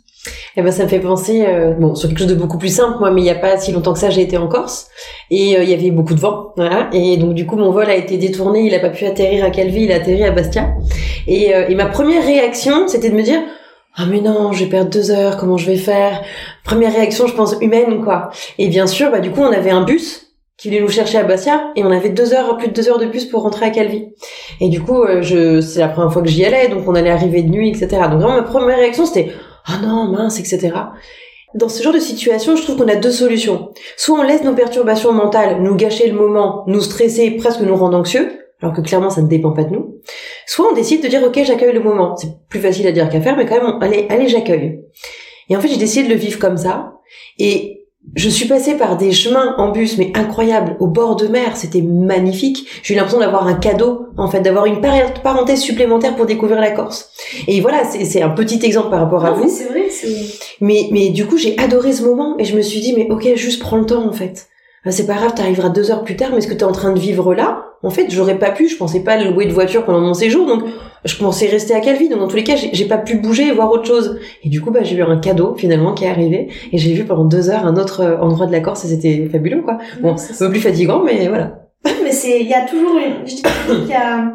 Eh ben ça me fait penser euh, bon sur quelque chose de beaucoup plus simple moi mais il y a pas si longtemps que ça j'ai été en Corse et euh, il y avait beaucoup de vent voilà et donc du coup mon vol a été détourné il a pas pu atterrir à Calvi il a atterri à Bastia et, euh, et ma première réaction c'était de me dire ah mais non, je vais perdre deux heures, comment je vais faire? Première réaction, je pense humaine quoi. Et bien sûr, bah du coup, on avait un bus qui voulait nous chercher à Bastia et on avait deux heures, plus de deux heures de bus pour rentrer à Calvi. Et du coup, je c'est la première fois que j'y allais, donc on allait arriver de nuit, etc. Donc vraiment ma première réaction c'était ah non, mince, etc. Dans ce genre de situation, je trouve qu'on a deux solutions. Soit on laisse nos perturbations mentales nous gâcher le moment, nous stresser, presque nous rendre anxieux, alors que clairement ça ne dépend pas de nous. Soit on décide de dire ok j'accueille le moment. C'est plus facile à dire qu'à faire, mais quand même allez allez j'accueille. Et en fait j'ai décidé de le vivre comme ça. Et je suis passée par des chemins en bus, mais incroyables, au bord de mer. C'était magnifique. J'ai eu l'impression d'avoir un cadeau, en fait, d'avoir une parenthèse supplémentaire pour découvrir la Corse. Et voilà, c'est un petit exemple par rapport à vous. C'est vrai, Mais, mais du coup, j'ai adoré ce moment et je me suis dit, mais ok, juste prends le temps, en fait. C'est pas grave, t'arriveras deux heures plus tard, mais ce que t'es en train de vivre là, en fait, j'aurais pas pu, je pensais pas louer de voiture pendant mon séjour, donc je pensais rester à Calvi. Donc dans tous les cas, j'ai pas pu bouger et voir autre chose. Et du coup, bah, j'ai eu un cadeau finalement qui est arrivé, et j'ai vu pendant deux heures un autre euh, endroit de la Corse, et c'était fabuleux, quoi. Bon, c'est un peu plus fatigant, mais voilà. mais c'est, il y a toujours, une, je dis qu'il y a,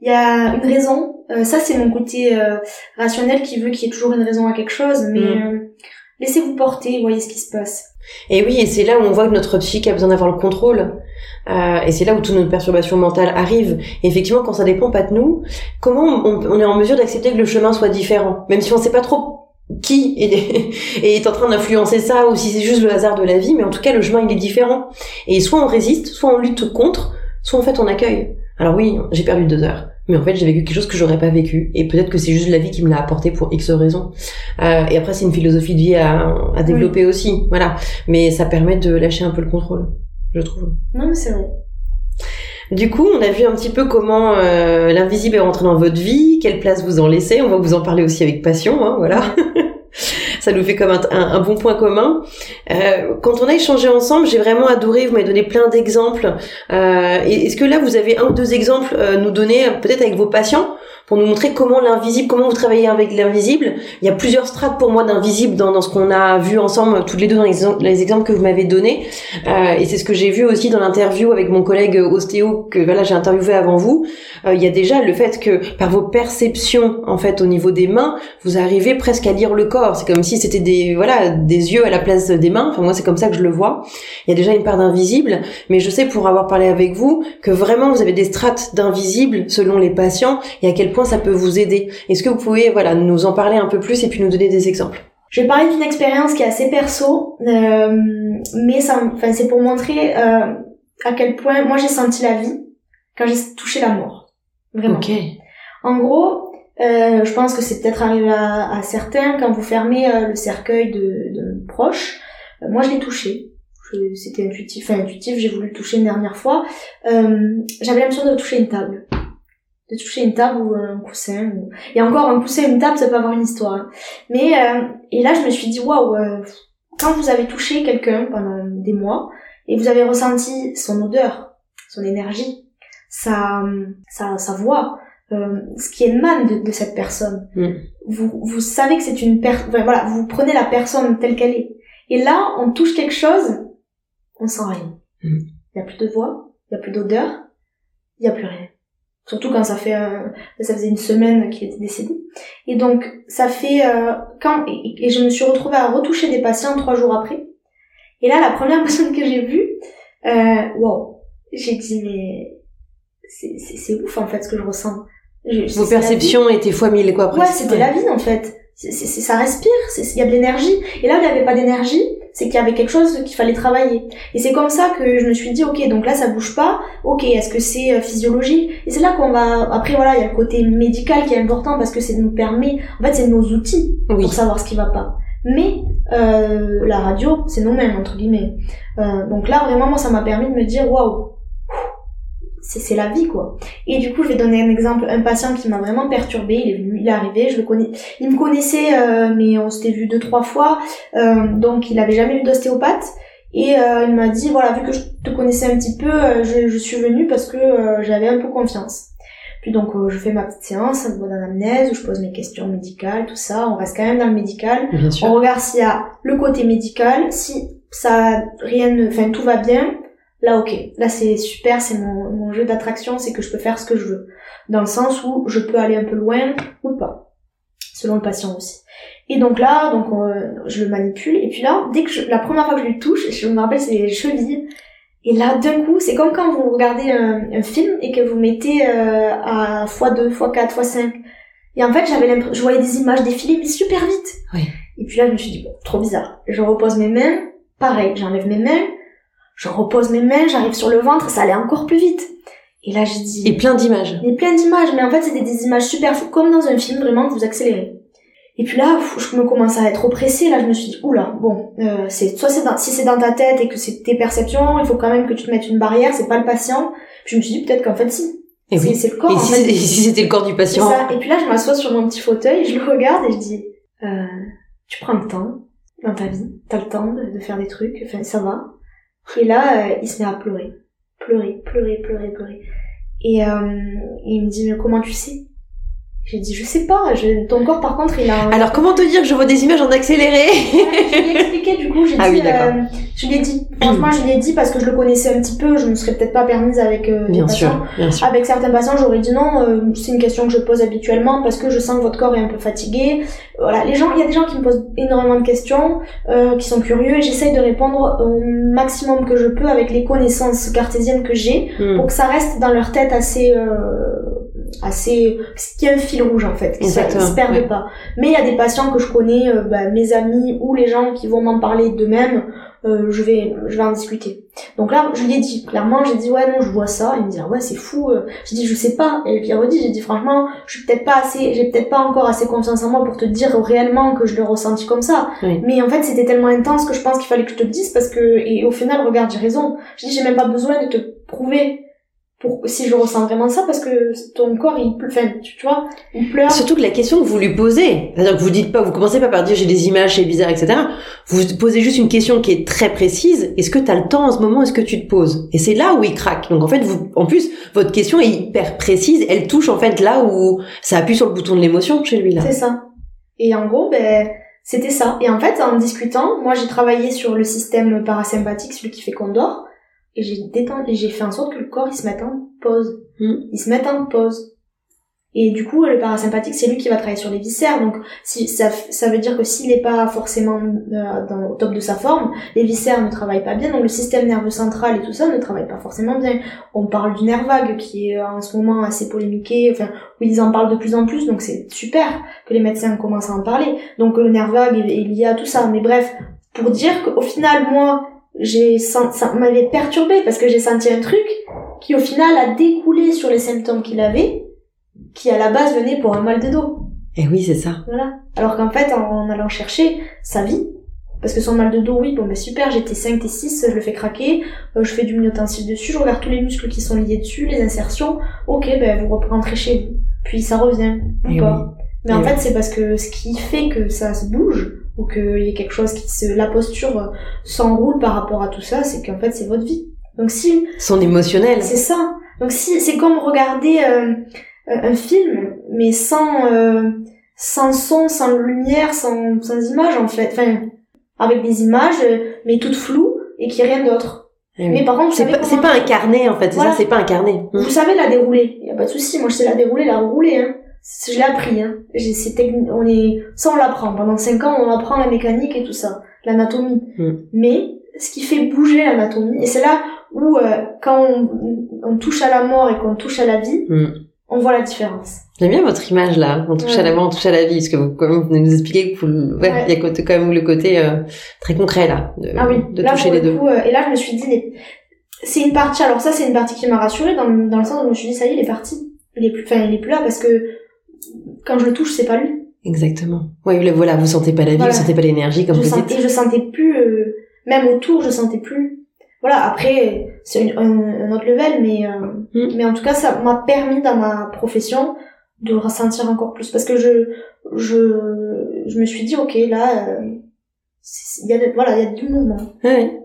il y a une raison. Euh, ça, c'est mon côté euh, rationnel qui veut qu'il y ait toujours une raison à quelque chose, mais mm. laissez-vous porter, voyez ce qui se passe. Et oui, et c'est là où on voit que notre psychique a besoin d'avoir le contrôle. Euh, et c'est là où toutes nos perturbations mentales arrivent. Et effectivement, quand ça dépend pas de nous, comment on, est en mesure d'accepter que le chemin soit différent, même si on sait pas trop qui est, est en train d'influencer ça ou si c'est juste le hasard de la vie, mais en tout cas le chemin il est différent. Et soit on résiste, soit on lutte contre, soit en fait on accueille. Alors oui, j'ai perdu deux heures, mais en fait j'ai vécu quelque chose que j'aurais pas vécu, et peut-être que c'est juste la vie qui me l'a apporté pour X raisons. Euh, et après c'est une philosophie de vie à, à développer aussi, voilà. Mais ça permet de lâcher un peu le contrôle je trouve. Non, mais c'est vrai. Du coup, on a vu un petit peu comment euh, l'invisible est rentré dans votre vie, quelle place vous en laissez. On va vous en parler aussi avec passion, hein, voilà. ça nous fait comme un, bon point commun. Euh, quand on a échangé ensemble, j'ai vraiment adoré. Vous m'avez donné plein d'exemples. Euh, Est-ce que là, vous avez un ou deux exemples euh, nous donner, peut-être avec vos patients, pour nous montrer comment l'invisible, comment vous travaillez avec l'invisible? Il y a plusieurs strates pour moi d'invisible dans, ce qu'on a vu ensemble toutes les deux dans les, les exemples que vous m'avez donnés. Et c'est ce que j'ai vu aussi dans l'interview avec mon collègue ostéo que voilà j'ai interviewé avant vous. Il y a déjà le fait que par vos perceptions en fait au niveau des mains, vous arrivez presque à lire le corps. C'est comme si c'était des voilà des yeux à la place des mains. Enfin moi c'est comme ça que je le vois. Il y a déjà une part d'invisible, mais je sais pour avoir parlé avec vous que vraiment vous avez des strates d'invisible selon les patients et à quel point ça peut vous aider. Est-ce que vous pouvez voilà nous en parler un peu plus et puis nous donner des exemples? Je vais parler d'une expérience qui est assez perso, euh, mais ça, enfin c'est pour montrer euh, à quel point moi j'ai senti la vie quand j'ai touché la mort. Vraiment. Ok. En gros, euh, je pense que c'est peut-être arrivé à, à, certains quand vous fermez euh, le cercueil de, de proches. Euh, moi, je l'ai touché. C'était intuitif, enfin intuitif. J'ai voulu le toucher une dernière fois. Euh, J'avais l'impression de toucher une table, de toucher une table ou un coussin. Ou... Et encore, un coussin, une table, ça peut avoir une histoire. Mais et là, je me suis dit waouh. quand vous avez touché quelqu'un pendant des mois et vous avez ressenti son odeur, son énergie, sa sa, sa voix, euh, ce qui émane de, de cette personne. Mm. Vous, vous savez que c'est une personne, voilà, vous prenez la personne telle qu'elle est. Et là, on touche quelque chose, on sent rien. Mm. Il y a plus de voix, il y a plus d'odeur, il y a plus rien. Surtout quand ça fait euh, ça faisait une semaine qu'il était décédé. Et donc ça fait euh, quand et, je me suis retrouvée à retoucher des patients trois jours après. Et là, la première personne que j'ai vue, euh, wow, j'ai dit mais c'est ouf en fait ce que je ressens. Vos perceptions étaient fois mille quoi presque. Ouais, c'était la vie en fait. c'est ça respire, il y a de l'énergie. Et là où il n'y avait pas d'énergie, c'est qu'il y avait quelque chose qu'il fallait travailler. Et c'est comme ça que je me suis dit, ok, donc là ça bouge pas, ok, est-ce que c'est euh, physiologique? Et c'est là qu'on va... Après voilà, il y a le côté médical qui est important parce que ça nous permet... En fait, c'est nos outils pour savoir ce qui va pas. Mais euh, la radio, c'est nous-mêmes, entre guillemets. Euh, donc là, vraiment, moi, ça m'a permis de me dire, waouh, c'est la vie quoi. Et du coup, je vais donner un exemple, un patient qui m'a vraiment perturbé, il est venu, il est arrivé, je le connais, il me connaissait euh, mais on s'était vu deux trois fois, euh, donc il avait jamais vu d'ostéopathe et euh, il m'a dit voilà, vu que je te connaissais un petit peu, je, je, suis venue parce que j'avais un peu confiance. Puis donc je fais ma petite séance, un d'anamnèse où je pose mes questions médicales, tout ça, on reste quand même dans le médical. On regarde s'il y a le côté médical, si ça rien enfin tout va bien, là ok, là c'est super, c'est mon, mon jeu d'attraction, c'est que je peux faire ce que je veux. Dans le sens où je peux aller un peu loin ou pas, selon le patient aussi. Et donc là, donc euh, je le manipule, et puis là, dès que je, la première fois que je lui touche, je me rappelle c'est les chevilles, et là d'un coup, c'est comme quand vous regardez un, un film et que vous mettez euh, à x2, x4, x5. Et en fait, j'avais l'impression, je voyais des images défiler mais super vite. Oui. Et puis là, je me suis dit, bon, trop bizarre. Je repose mes mains, pareil, j'enlève mes mains, je repose mes mains, j'arrive sur le ventre, ça allait encore plus vite. Et là, j'ai dit... Et plein d'images. Et plein d'images, mais en fait, c'était des images super fous, comme dans un film, vraiment, vous accélérez. Et puis là, je me commence à être oppressée, là, je me suis dit, oula, bon, euh, c'est, soit c'est dans, si c'est dans ta tête et que c'est tes perceptions, il faut quand même que tu te mettes une barrière, c'est pas le patient. Puis je me suis dit, peut-être qu'en fait, si. Et oui. C'est le corps, et si, si c'était le corps du patient. Ça. Et puis là, je m'assois sur mon petit fauteuil, je le regarde et je dis, euh, tu prends le temps dans ta vie, t'as le temps de, de faire des trucs, enfin, ça va. Et là, euh, il se met à pleurer. Pleurer, pleurer, pleurer, pleurer. Et, euh, il me dit, mais comment tu sais? J'ai dit, je sais pas, je... ton corps par contre il a... Alors comment te dire que je vois des images en accéléré Je lui ai expliqué du coup, j'ai ah dit, oui, euh, je lui ai dit, franchement je lui ai dit parce que je le connaissais un petit peu, je me serais peut-être pas permise avec euh, bien patients. Sûr, bien sûr. Avec certains patients j'aurais dit non, euh, c'est une question que je pose habituellement parce que je sens que votre corps est un peu fatigué. Voilà, les gens, il y a des gens qui me posent énormément de questions, euh, qui sont curieux et j'essaye de répondre au maximum que je peux avec les connaissances cartésiennes que j'ai Hmm. pour que ça reste dans leur tête assez... Assez qui est un fil rouge en fait. Qui Exactement, se perdent ouais. pas. Mais il y a des patients que je connais euh, bah, mes amis ou les gens qui vont m'en parler d'eux-mêmes euh, je vais je vais en discuter. Donc là je lui ai dit clairement j'ai dit ouais non je vois ça. Il me dit ah ouais c'est fou euh. j'ai dit je sais pas. Et puis il redit j'ai dit franchement je suis peut-être pas assez j'ai peut-être pas encore assez confiance en moi pour te dire réellement que je l'ai ressenti comme ça. Oui. mais en fait c'était tellement intense que je pense qu'il fallait que je te le dise parce que et au final regarde j'ai raison. J'ai dit j'ai même pas besoin de te prouver pour si je ressens vraiment ça parce que ton corps il pleure enfin tu, tu vois il pleure Surtout que la question que vous lui posez, c'est-à-dire que vous dites pas, vous commencez pas par dire j'ai des images, c'est bizarre, etc. Vous posez juste une question qui est très précise. Est-ce que tu as le temps en ce moment? Est-ce que tu te poses? Et c'est là où il craque. Donc en fait, vous, en plus, votre question est hyper précise. Elle touche en fait là où ça appuie sur le bouton de l'émotion chez lui là. c'est ça et en gros ben c'était ça et en fait en discutant moi j'ai travaillé sur le système parasympathique celui qui fait qu'on dort j'ai détendu et j'ai fait en sorte que le corps il se mette en pause Mm. il se mette en pause Et du coup, le parasympathique, c'est lui qui va travailler sur les viscères. Donc, si, ça, ça veut dire que s'il n'est pas forcément euh, dans, au top de sa forme, les viscères ne travaillent pas bien. Donc, le système nerveux central et tout ça ne travaille pas forcément bien. On parle du nerf vague qui est en ce moment assez polémiqué. Enfin, où ils en parlent de plus en plus. Donc, c'est super que les médecins commencent à en parler. Donc, le nerf vague est lié à tout ça. Mais bref, pour dire qu'au final, moi, j'ai ça m'avait perturbé parce que j'ai senti un truc qui au final a découlé sur les symptômes qu'il avait qui à la base venait pour un mal de dos. Et oui, c'est ça. Voilà. Alors qu'en fait, en, allant chercher sa vie, parce que son mal de dos, oui, bon, ben super, j'étais 5 et 6, je le fais craquer, euh, je fais du myotensil dessus, je regarde tous les muscles qui sont liés dessus, les insertions, ok, ben vous rentrez chez vous. Puis ça revient encore. Mais en fait, c'est parce que ce qui fait que ça se bouge, ou qu'il y ait quelque chose qui se... la posture s'enroule par rapport à tout ça, c'est qu'en fait, c'est votre vie. Donc si... Son émotionnel. C'est ça. Donc si, c'est comme regarder... Euh, euh, un film, mais sans euh, sans son, sans lumière, sans, sans image en fait. Enfin, avec des images, euh, mais toutes floues et qui rien d'autre. Eh mais par contre, c'est pas, c'est pas incarné en fait, c'est ça, c'est pas incarné. Vous savez la dérouler, y a pas de souci. Moi, je sais la dérouler, la rouler. Hein. Je l'ai appris. Hein. C'est technique. On est, ça on l'apprend. Pendant cinq ans, on apprend la mécanique et tout ça, l'anatomie. Hmm. Mais ce qui fait bouger l'anatomie, et c'est là où quand on, on, touche à la mort et qu'on touche à la vie, hmm on voit la différence. J'aime bien votre image là, on touche à la mort, on touche à la vie, parce que vous, comme vous venez nous expliquer que ouais, il y a quand même le côté euh, très concret là, de, ah oui. de toucher les deux. Euh, et là, je me suis dit, c'est une partie. Alors ça, c'est une partie qui m'a rassurée dans, dans le sens où je me suis dit, ça y est, il est parti. Il est plus, enfin, il est plus là parce que quand je le touche, c'est pas lui. Exactement. Oui, voilà, vous sentez pas la vie, vous sentez pas l'énergie, comme je vous dites. Et je sentais plus, euh, même autour, je sentais plus voilà après c'est un, autre level mais euh, mm. mais en tout cas ça m'a permis dans ma profession de ressentir encore plus parce que je je je me suis dit ok là euh, il y a voilà il y a du mouvement ouais.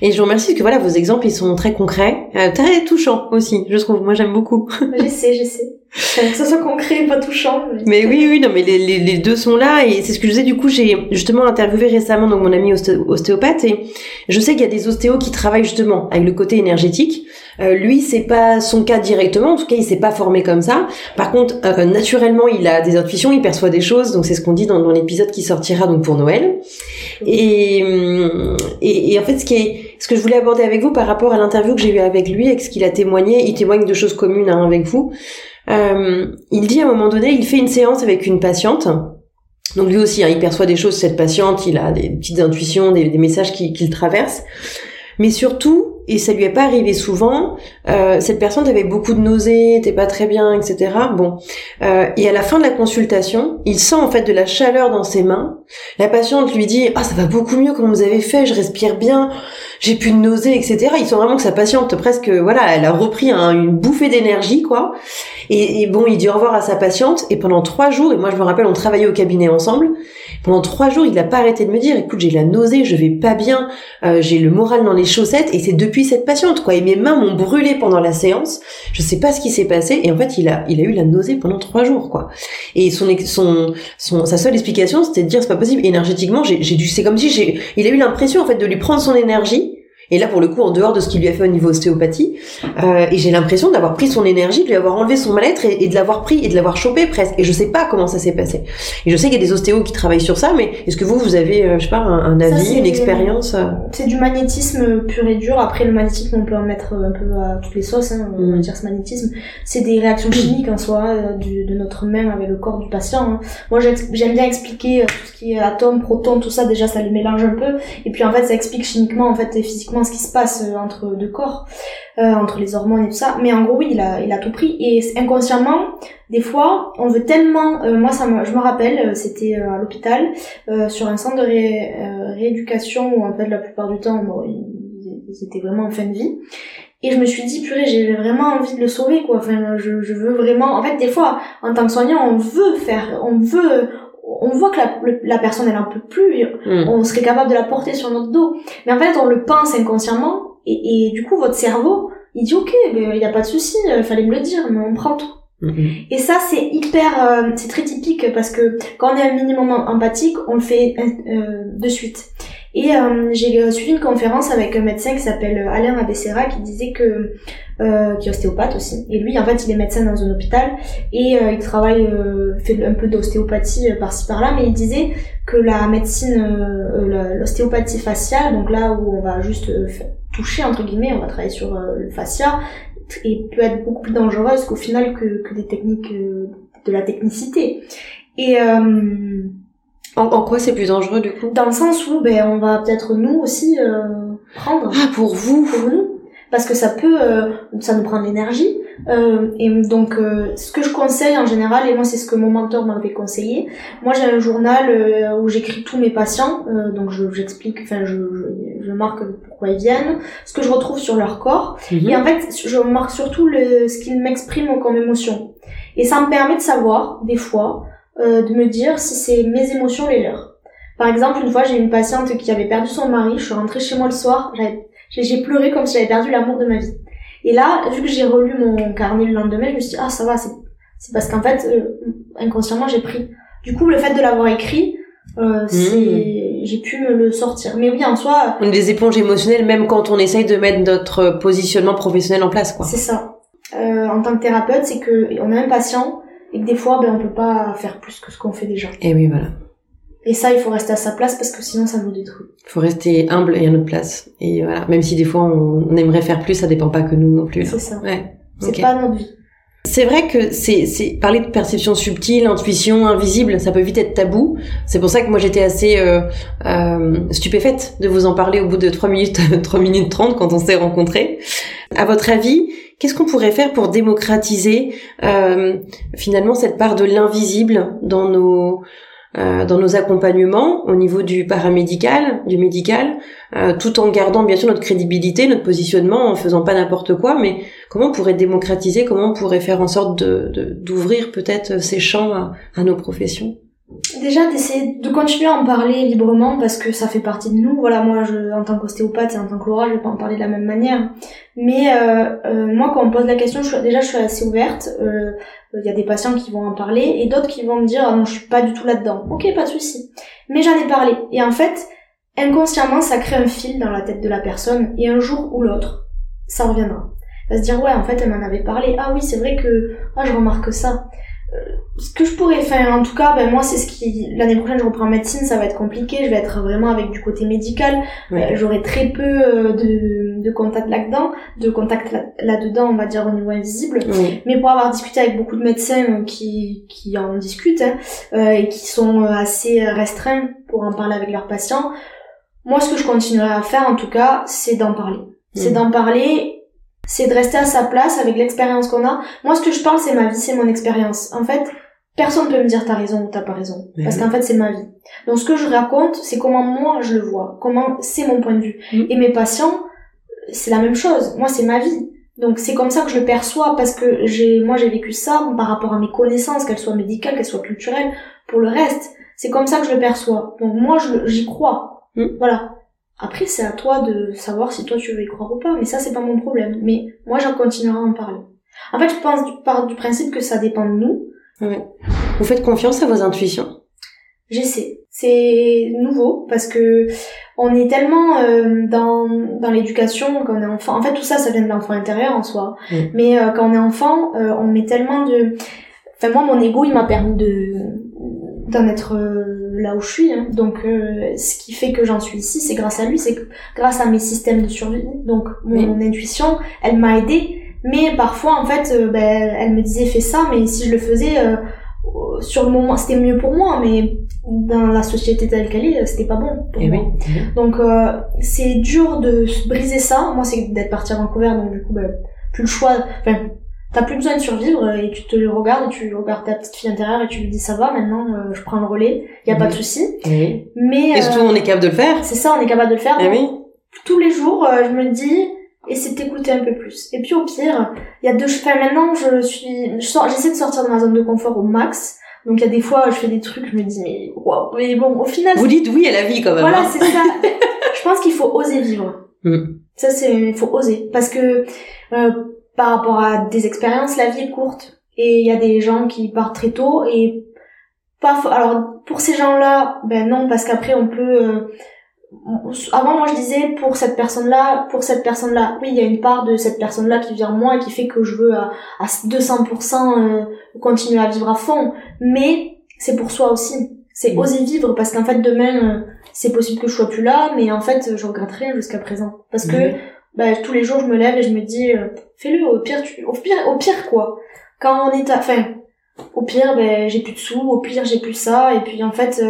Et je vous remercie parce que voilà, vos exemples, ils sont très concrets, euh, très touchants aussi, je trouve. Moi, j'aime beaucoup. j'essaie, j'essaie. Que ce soit concret, pas touchant. Mais, oui, oui, non, mais les, les, les deux sont là et c'est ce que je disais. Du coup, j'ai justement interviewé récemment donc mon ami ostéopathe et je sais qu'il y a des ostéos qui travaillent justement avec le côté énergétique. Euh, lui, c'est pas son cas directement. En tout cas, il s'est pas formé comme ça. Par contre, euh, naturellement, il a des intuitions, il perçoit des choses. Donc, c'est ce qu'on dit dans, dans l'épisode qui sortira donc pour Noël. Et, et, et en fait, ce qui est ce que je voulais aborder avec vous par rapport à l'interview que j'ai eu avec lui, avec ce qu'il a témoigné, il témoigne de choses communes hein, avec vous. Euh, il dit à un moment donné, il fait une séance avec une patiente. Donc lui aussi, hein, il perçoit des choses, cette patiente, il a des petites intuitions, des, messages qu'il qui traverse. Mais surtout, et ça lui est pas arrivé souvent. Euh, cette personne avait beaucoup de nausées, était pas très bien, etc. Bon, euh, et à la fin de la consultation, il sent en fait de la chaleur dans ses mains. La patiente lui dit ah ça va beaucoup mieux comme vous avez fait, je respire bien, j'ai plus de etc. Il sent vraiment que sa patiente presque voilà, elle a repris une bouffée d'énergie quoi. Et, bon, il dit au revoir à sa patiente et pendant trois jours, et moi je me rappelle on travaillait au cabinet ensemble. Pendant trois jours, il n'a pas arrêté de me dire écoute j'ai la nausée, je vais pas bien, euh, j'ai le moral dans les chaussettes et c'est depuis cette patiente quoi et mes mains m'ont brûlé pendant la séance je sais pas ce qui s'est passé et en fait il a il a eu la nausée pendant trois jours quoi et son son, son sa seule explication c'était de dire c'est pas possible énergétiquement j'ai dû c'est comme si j'ai il a eu l'impression en fait de lui prendre son énergie et là, pour le coup, en dehors de ce qu'il lui a fait au niveau ostéopathie, euh, et j'ai l'impression d'avoir pris son énergie, de lui avoir enlevé son mal-être et, de l'avoir pris et de l'avoir chopé presque. Et je sais pas comment ça s'est passé. Et je sais qu'il y a des ostéos qui travaillent sur ça, mais est-ce que vous, vous avez, euh, je sais pas, un, avis, une expérience euh C'est du magnétisme pur et dur. Après, le magnétisme, on peut en mettre un peu à toutes les sauces. Hein, on va mm. dire ce magnétisme. C'est des réactions chimiques en soi de notre main avec le corps du patient. Hein. Moi, j'aime bien expliquer tout ce qui est atomes, protons, tout ça. Déjà, ça les mélange un peu. Et puis, en fait, ça explique chimiquement, en fait, et physiquement ce qui se passe euh, entre deux corps, euh, entre les hormones et tout ça. Mais en gros, oui, il a, tout pris. Et inconsciemment, des fois, on veut tellement... Euh, moi, ça je me rappelle, c'était à l'hôpital, sur un centre de rééducation où en fait, la plupart du temps, bon, ils, étaient vraiment en fin de vie. Et je me suis dit, purée, j'ai vraiment envie de le sauver, quoi. Enfin, je, je veux vraiment... En fait, des fois, en tant que soignant, on veut faire... On veut on voit que la, la personne elle en peut plus, hmm. on serait capable de la porter sur notre dos. Mais en fait, on le pense inconsciemment et, et du coup, votre cerveau, il dit ok, il y a pas de souci, il euh, fallait me le dire, mais on prend tout. Hmm. Et ça, c'est hyper, euh, c'est très typique parce que quand on est un minimum empathique, on le fait euh, de suite. Et j'ai suivi une conférence avec un médecin qui s'appelle Alain Abessera qui disait que euh, qui est ostéopathe aussi. Et lui, en fait, il est médecin dans un hôpital et euh, il travaille, euh, fait un peu d'ostéopathie euh, par-ci par-là, mais il disait que la médecine, euh, la- l'ostéopathie faciale, donc là où on va juste euh, toucher entre guillemets, on va travailler sur euh, le fascia, et peut être beaucoup plus dangereuse qu'au final que, que des techniques euh, de la technicité. Et euh, En, en quoi c'est plus dangereux du coup? Dans le sens où ben on va peut-être nous aussi euh, prendre. Ah, pour vous? Pour nous parce que ça peut euh, ça nous prend de l'énergie euh, et donc euh, ce que je conseille en général et moi c'est ce que mon mentor m'avait conseillé moi j'ai un journal où j'écris tous mes patients euh, donc je- j'explique enfin je, je, je marque pourquoi ils viennent ce que je retrouve sur leur corps Mhm. et en fait, je marque surtout le, ce qu'ils m'expriment comme émotion. Et ça me permet de savoir, des fois, euh, de me dire si c'est mes émotions les leurs. Par exemple, une fois, j'ai une patiente qui avait perdu son mari. Je suis rentrée chez moi le soir. j'avais- J'ai j'ai pleuré comme si j'avais perdu l'amour de ma vie. Et là, vu que j'ai relu mon carnet le lendemain, je me suis dit, ah, ça va, c'est c'est parce qu'en fait, euh, inconsciemment, j'ai pris. Du coup, le fait de l'avoir écrit, euh, c'est, j'ai pu me le sortir. Mais oui, en soi, On est des éponges émotionnelles même quand on essaye de mettre notre positionnement professionnel en place quoi. C'est ça. Euh, en tant que thérapeute, c'est que on a un patient et que des fois, ben, on peut pas faire plus que ce qu'on fait déjà. Et oui voilà. Et ça, il faut rester à sa place parce que sinon, ça nous détruit. faut rester humble et à notre place. Et voilà, même si des fois on, aimerait faire plus, ça dépend pas que nous non plus. C'est ça. Ouais. C'est Ok. pas notre vie. C'est vrai que c'est c'est parler de perception subtile, intuition, invisible, ça peut vite être tabou. C'est pour ça que moi j'étais assez euh, euh, stupéfaite de vous en parler au bout de 3 minutes 3 minutes 30 quand on s'est rencontrés. À votre avis, qu'est-ce qu'on pourrait faire pour démocratiser euh, finalement cette part de l'invisible dans nos euh, dans nos accompagnements au niveau du paramédical, du médical, euh, tout en gardant bien sûr notre crédibilité, notre positionnement, en faisant pas n'importe quoi, mais comment on pourrait démocratiser, comment on pourrait faire en sorte de de- d'ouvrir peut-être ces champs à, à nos professions? Déjà, d'essayer de continuer à en parler librement parce que ça fait partie de nous. Voilà, moi, je, en tant qu'ostéopathe et en tant que Laura, je vais pas en parler de la même manière. Mais euh, euh, moi, quand on me pose la question, je déjà, je suis assez ouverte. Euh, Il y a des patients qui vont en parler et d'autres qui vont me dire ah non, je suis pas du tout là-dedans. Ok, pas de souci. Mais j'en ai parlé. Et en fait, inconsciemment, ça crée un fil dans la tête de la personne et un jour ou l'autre, ça reviendra. Elle va se dire ouais, en fait, elle m'en avait parlé. Ah oui, c'est vrai que ah je remarque ça ce que je pourrais faire, en tout cas, ben moi c'est ce qui l'année prochaine je reprends médecine, ça va être compliqué, je vais être vraiment avec du côté médical, Ouais. Euh, j'aurai très peu euh, de, de contact là-dedans, de contact là- là-dedans, on va dire au niveau invisible. Mais pour avoir discuté avec beaucoup de médecins euh, qui, qui en discutent hein, euh, et qui sont euh, assez restreints pour en parler avec leurs patients, moi ce que je continuerai à faire en tout cas, c'est d'en parler. C'est Mhm. d'en parler, c'est de rester à sa place avec l'expérience qu'on a. Moi ce que je parle c'est ma vie, c'est mon expérience. En fait, personne peut me dire t'as raison ou t'as pas raison. Parce qu'en fait c'est ma vie. Donc ce que je raconte, c'est comment moi je le vois, comment c'est mon point de vue. Mhm. Et mes patients, c'est la même chose. Moi c'est ma vie. Donc c'est comme ça que je le perçois parce que j'ai moi j'ai vécu ça par rapport à mes connaissances, qu'elles soient médicales, qu'elles soient culturelles. Pour le reste, c'est comme ça que je le perçois. Donc moi j'y crois. Mm. Voilà. Après c'est à toi de savoir si toi tu veux y croire ou pas, mais ça c'est pas mon problème. Mais moi j'en continuerai à en parler. En fait je pense du, par du principe que ça dépend de nous. Vous faites confiance à vos intuitions? J'essaie. C'est nouveau parce que on est tellement euh, dans dans l'éducation quand on est enfant. En fait, tout ça, ça vient de l'enfant intérieur en soi. Mais euh, quand on est enfant, euh, on met tellement de. Enfin, moi, mon ego, il m'a permis de d'en être là où je suis. hein. Donc, euh, ce qui fait que j'en suis ici, c'est grâce à lui, c'est grâce à mes systèmes de survie. Donc, mon intuition, elle m'a aidée. Mais parfois, en fait, euh, ben, elle me disait fais ça, mais si je le faisais euh, sur le moment, c'était mieux pour moi, mais dans la société telle qu'elle est, c'était pas bon pour Eh moi. oui. Donc c'est dur de se briser ça. Moi, c'est d'être partie à Vancouver, donc du coup, ben, plus le choix. Enfin, t'as plus besoin de survivre et tu te le regardes, et tu regardes ta petite fille intérieure et tu lui dis ça va. Maintenant, euh, je prends le relais. Y a pas de souci. Oui. Mais Et surtout, euh, on est capable de le faire? c'est ça, on est capable de le faire. Eh Donc, oui. tous les jours, euh, je me dis, et c'est d'écouter un peu plus. Et puis au pire, il y a deux, enfin maintenant, je suis, je sors, j'essaie de sortir de ma zone de confort au max. Donc il y a des fois, je fais des trucs, je me dis, mais waouh, mais bon, au final, Vous dites oui à la vie quand même. voilà, hein. c'est ça. je pense qu'il faut oser vivre. Mm. Ça, c'est, il faut oser. Parce que, euh, par rapport à des expériences, la vie est courte. Et il y a des gens qui partent très tôt et pas, fo- alors, pour ces gens-là, ben non, parce qu'après, on peut, euh, avant moi je disais pour cette personne là pour cette personne là oui il y a une part de cette personne là qui vient moi et qui fait que je veux à, à 200% euh, continuer à vivre à fond. Mais c'est pour soi aussi. C'est oser vivre parce qu'en fait demain euh, c'est possible que je sois plus là mais en fait je regrette rien jusqu'à présent. Parce que bah, tous les jours je me lève et je me dis euh, fais-le au pire tu au pire au pire quoi quand on est à enfin au pire ben j'ai plus de sous au pire j'ai plus ça et puis en fait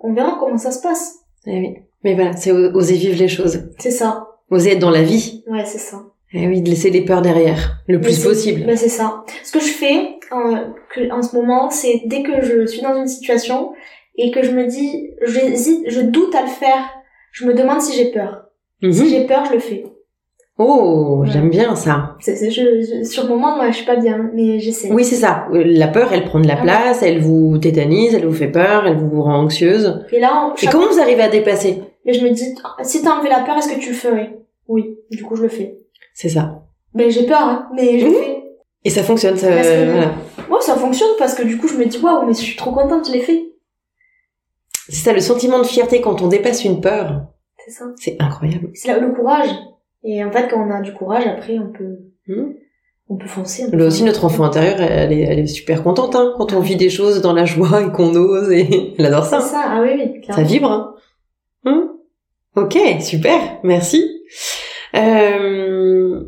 on verra comment ça se passe eh oui mais voilà, c'est oser vivre les choses. C'est ça. Oser être dans la vie. Ouais, c'est ça. Et oui, de laisser les peurs derrière, le plus possible. Ben c'est ça. Ce que je fais en, en ce moment, c'est dès que je suis dans une situation et que je me dis, j'hésite, je doute à le faire, je me demande si j'ai peur. Si mhm. j'ai peur, je le fais. Oh, j'aime bien ça. C'est, je, sur le moment, moi, je suis pas bien, mais j'essaie. Oui, c'est ça. La peur, elle prend de la ah place, elle vous tétanise, elle vous fait peur, elle vous rend anxieuse. Et là, Et comment vous arrivez à dépasser? Et je me dis, si t'as enlevé la peur, est-ce que tu le ferais? Oui. Du coup, je le fais. C'est ça. Mais j'ai peur, hein, mais je le fais. Et ça fonctionne, ça. Voilà. Moi, ça fonctionne parce que du coup, je me dis, waouh, mais je suis trop contente, je l'ai fait. C'est ça, le sentiment de fierté quand on dépasse une peur. C'est ça. C'est incroyable. C'est le courage. Et en fait, quand on a du courage, après, on peut, hmm. on peut foncer. Là aussi, notre enfant intérieur, elle est, elle est super contente, hein, quand on vit des choses dans la joie et qu'on ose et elle adore ça. C'est ça, ah oui, oui. Ça vibre, hein. Hmm. Ok, super, merci. Euh,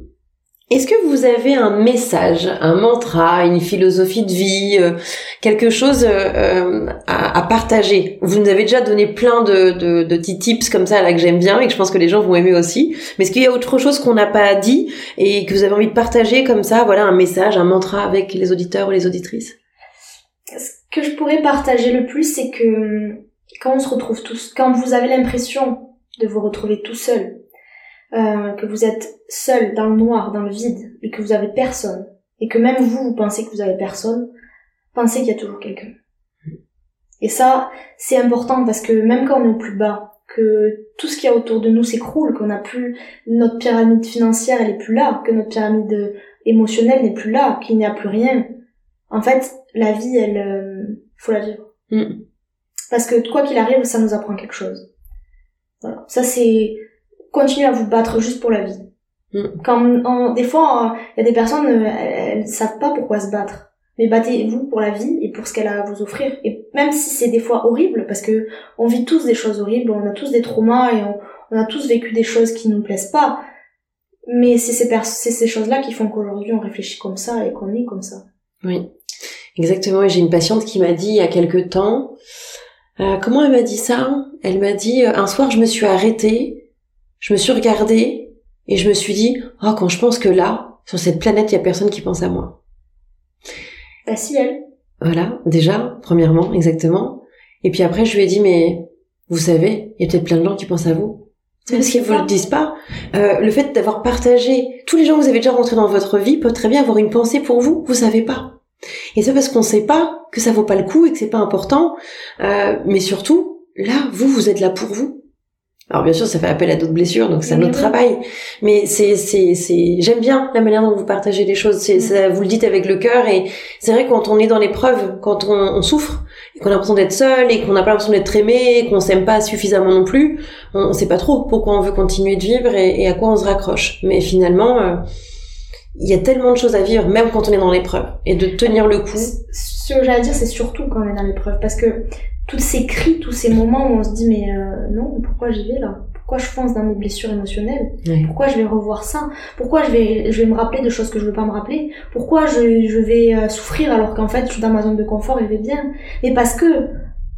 est-ce que vous avez un message, un mantra, une philosophie de vie, euh, quelque chose euh, euh, à, partager? Vous nous avez déjà donné plein de, de, de, petits tips comme ça là que j'aime bien et que je pense que les gens vont aimer aussi. Mais est-ce qu'il y a autre chose qu'on n'a pas dit et que vous avez envie de partager comme ça Voilà un message, un mantra avec les auditeurs ou les auditrices? Ce que je pourrais partager le plus, c'est que quand on se retrouve tous, quand vous avez l'impression de vous retrouver tout seul, euh, que vous êtes seul dans le noir, dans le vide, et que vous avez personne, et que même vous, vous pensez que vous avez personne, pensez qu'il y a toujours quelqu'un. Et ça, c'est important parce que même quand on est au plus bas, que tout ce qu'il y a autour de nous s'écroule, qu'on n'a plus notre pyramide financière, elle est plus là, que notre pyramide émotionnelle n'est plus là, qu'il n'y a plus rien. En fait, la vie, elle, euh, faut la vivre. Mm. Parce que quoi qu'il arrive, ça nous apprend quelque chose. Voilà. Ça c'est continuez à vous battre juste pour la vie. Mm. Quand des fois, il y a des personnes, euh, elles, savent pas pourquoi se battre. Mais battez-vous pour la vie et pour ce qu'elle a à vous offrir. Et même si c'est des fois horrible, parce que on vit tous des choses horribles, on a tous des traumas et on, a tous vécu des choses qui nous plaisent pas. Mais c'est ces, c'est ces choses-là qui font qu'aujourd'hui on réfléchit comme ça et qu'on est comme ça. Oui, exactement. Et j'ai une patiente qui m'a dit il y a quelque temps, euh, comment elle m'a dit ça? Elle m'a dit, euh, un soir je me suis arrêtée je me suis regardée et je me suis dit, oh, quand je pense que là, sur cette planète, il y a personne qui pense à moi. Bah si, elle. Voilà, déjà, premièrement, exactement. Et puis après, je lui ai dit, mais vous savez, il y a peut-être plein de gens qui pensent à vous. Parce qu'ils vous le disent pas. Euh, le fait d'avoir partagé tous les gens que vous avez déjà rentrés dans votre vie peuvent très bien avoir une pensée pour vous. Vous savez pas. Et c'est parce qu'on sait pas que ça vaut pas le coup et que c'est pas important. Euh, mais surtout, là, vous, vous êtes là pour vous. Alors bien sûr, ça fait appel à d'autres blessures, donc c'est un autre travail. Mais c'est, c'est, c'est, j'aime bien la manière dont vous partagez les choses. C'est, ça, vous le dites avec le cœur, et c'est vrai quand on est dans l'épreuve, quand on, on souffre, et qu'on a l'impression d'être seul, et qu'on n'a pas l'impression d'être aimé, et qu'on s'aime pas suffisamment non plus, on, ne sait pas trop pourquoi on veut continuer de vivre et, à quoi on se raccroche. Mais finalement, euh, il y a tellement de choses à vivre, même quand on est dans l'épreuve, et de tenir le coup. Ce que j'allais dire, c'est surtout quand on est dans l'épreuve, parce que tous ces cris, tous ces moments où on se dit mais euh, non, pourquoi j'y vais là? Pourquoi je pense dans mes blessures émotionnelles? Pourquoi je vais revoir ça? Pourquoi je vais je vais me rappeler de choses que je veux pas me rappeler? Pourquoi je, je vais euh, souffrir alors qu'en fait je suis dans ma zone de confort et je vais bien? Mais parce que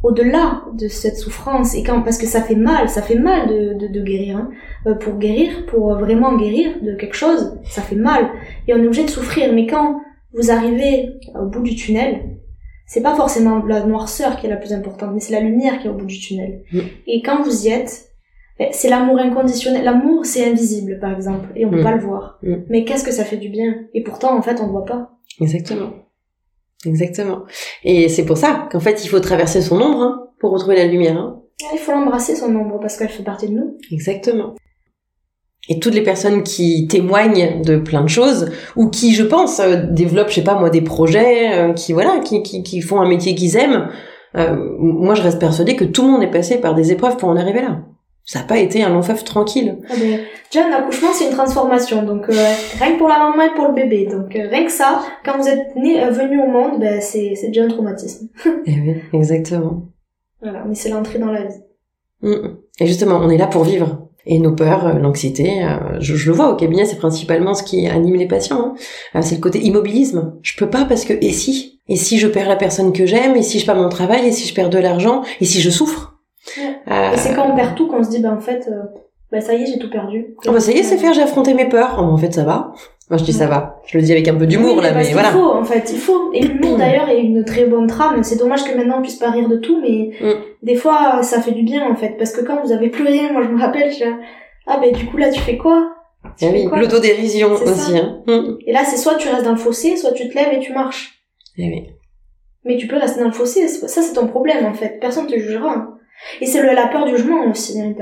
au-delà de cette souffrance et quand parce que ça fait mal, ça fait mal de, de, de guérir. Hein. Euh, pour guérir, pour vraiment guérir de quelque chose, ça fait mal et on est obligé de souffrir. Mais quand vous arrivez au bout du tunnel, c'est pas forcément la noirceur qui est la plus importante, mais c'est la lumière qui est au bout du tunnel. Mm. Et quand vous y êtes, eh, c'est l'amour inconditionnel. L'amour, c'est invisible, par exemple, et on peut mm. pas le voir. Mm. Mais qu'est-ce que ça fait du bien? Et pourtant, en fait, on le voit pas. Exactement. Exactement. Et c'est pour ça qu'en fait, il faut traverser son ombre hein, pour retrouver la lumière. Hein. Il faut l'embrasser, son ombre, parce qu'elle fait partie de nous. Exactement et toutes les personnes qui témoignent de plein de choses ou qui je pense euh, développent je sais pas moi des projets euh, qui voilà qui, qui, qui, font un métier qu'ils aiment euh, moi je reste persuadée que tout le monde est passé par des épreuves pour en arriver là ça n'a pas été un long fleuve tranquille. Ah ben, déjà, un accouchement, c'est une transformation. Donc, euh, rien que pour la maman et pour le bébé. Donc, euh, rien que ça, quand vous êtes né, euh, venu au monde, ben, c'est, c'est déjà un traumatisme. Eh oui, exactement. Voilà, mais c'est l'entrée dans la vie. Mm. Et justement, on est là pour vivre. Et nos peurs, euh, l'anxiété, euh, je, je le vois au cabinet, c'est principalement ce qui anime les patients. hein. Euh, C'est le côté immobilisme. Je peux pas parce que et si? Et si je perds la personne que j'aime? Et si je perds mon travail? Et si je perds de l'argent? Et si je souffre? Ouais. Euh, Et c'est quand on perd tout qu'on se dit, ben, en fait, euh, ben, ça y est, j'ai tout perdu. bah ça y est, c'est faire, j'ai affronté mes peurs. Oh, en fait, ça va. Moi, je dis ça va. Je le dis avec un peu d'humour, Oui, là, mais voilà. faut, en fait, il faut. Et l'humour, d'ailleurs, est une très bonne trame. C'est dommage que maintenant on puisse pas rire de tout, mais Mm. des fois, ça fait du bien, en fait. Parce que quand vous avez plus rien, moi, je me rappelle, je suis là, ah, ben, du coup, là, tu fais quoi? Tu Ah fais oui, l'autodérision aussi. Hein. Mm. Et là, c'est soit tu restes dans le fossé, soit tu te lèves et tu marches. Eh oui. Mais tu peux rester dans le fossé, ça c'est ton problème en fait, personne te jugera. Et c'est le- la peur du jugement aussi hein,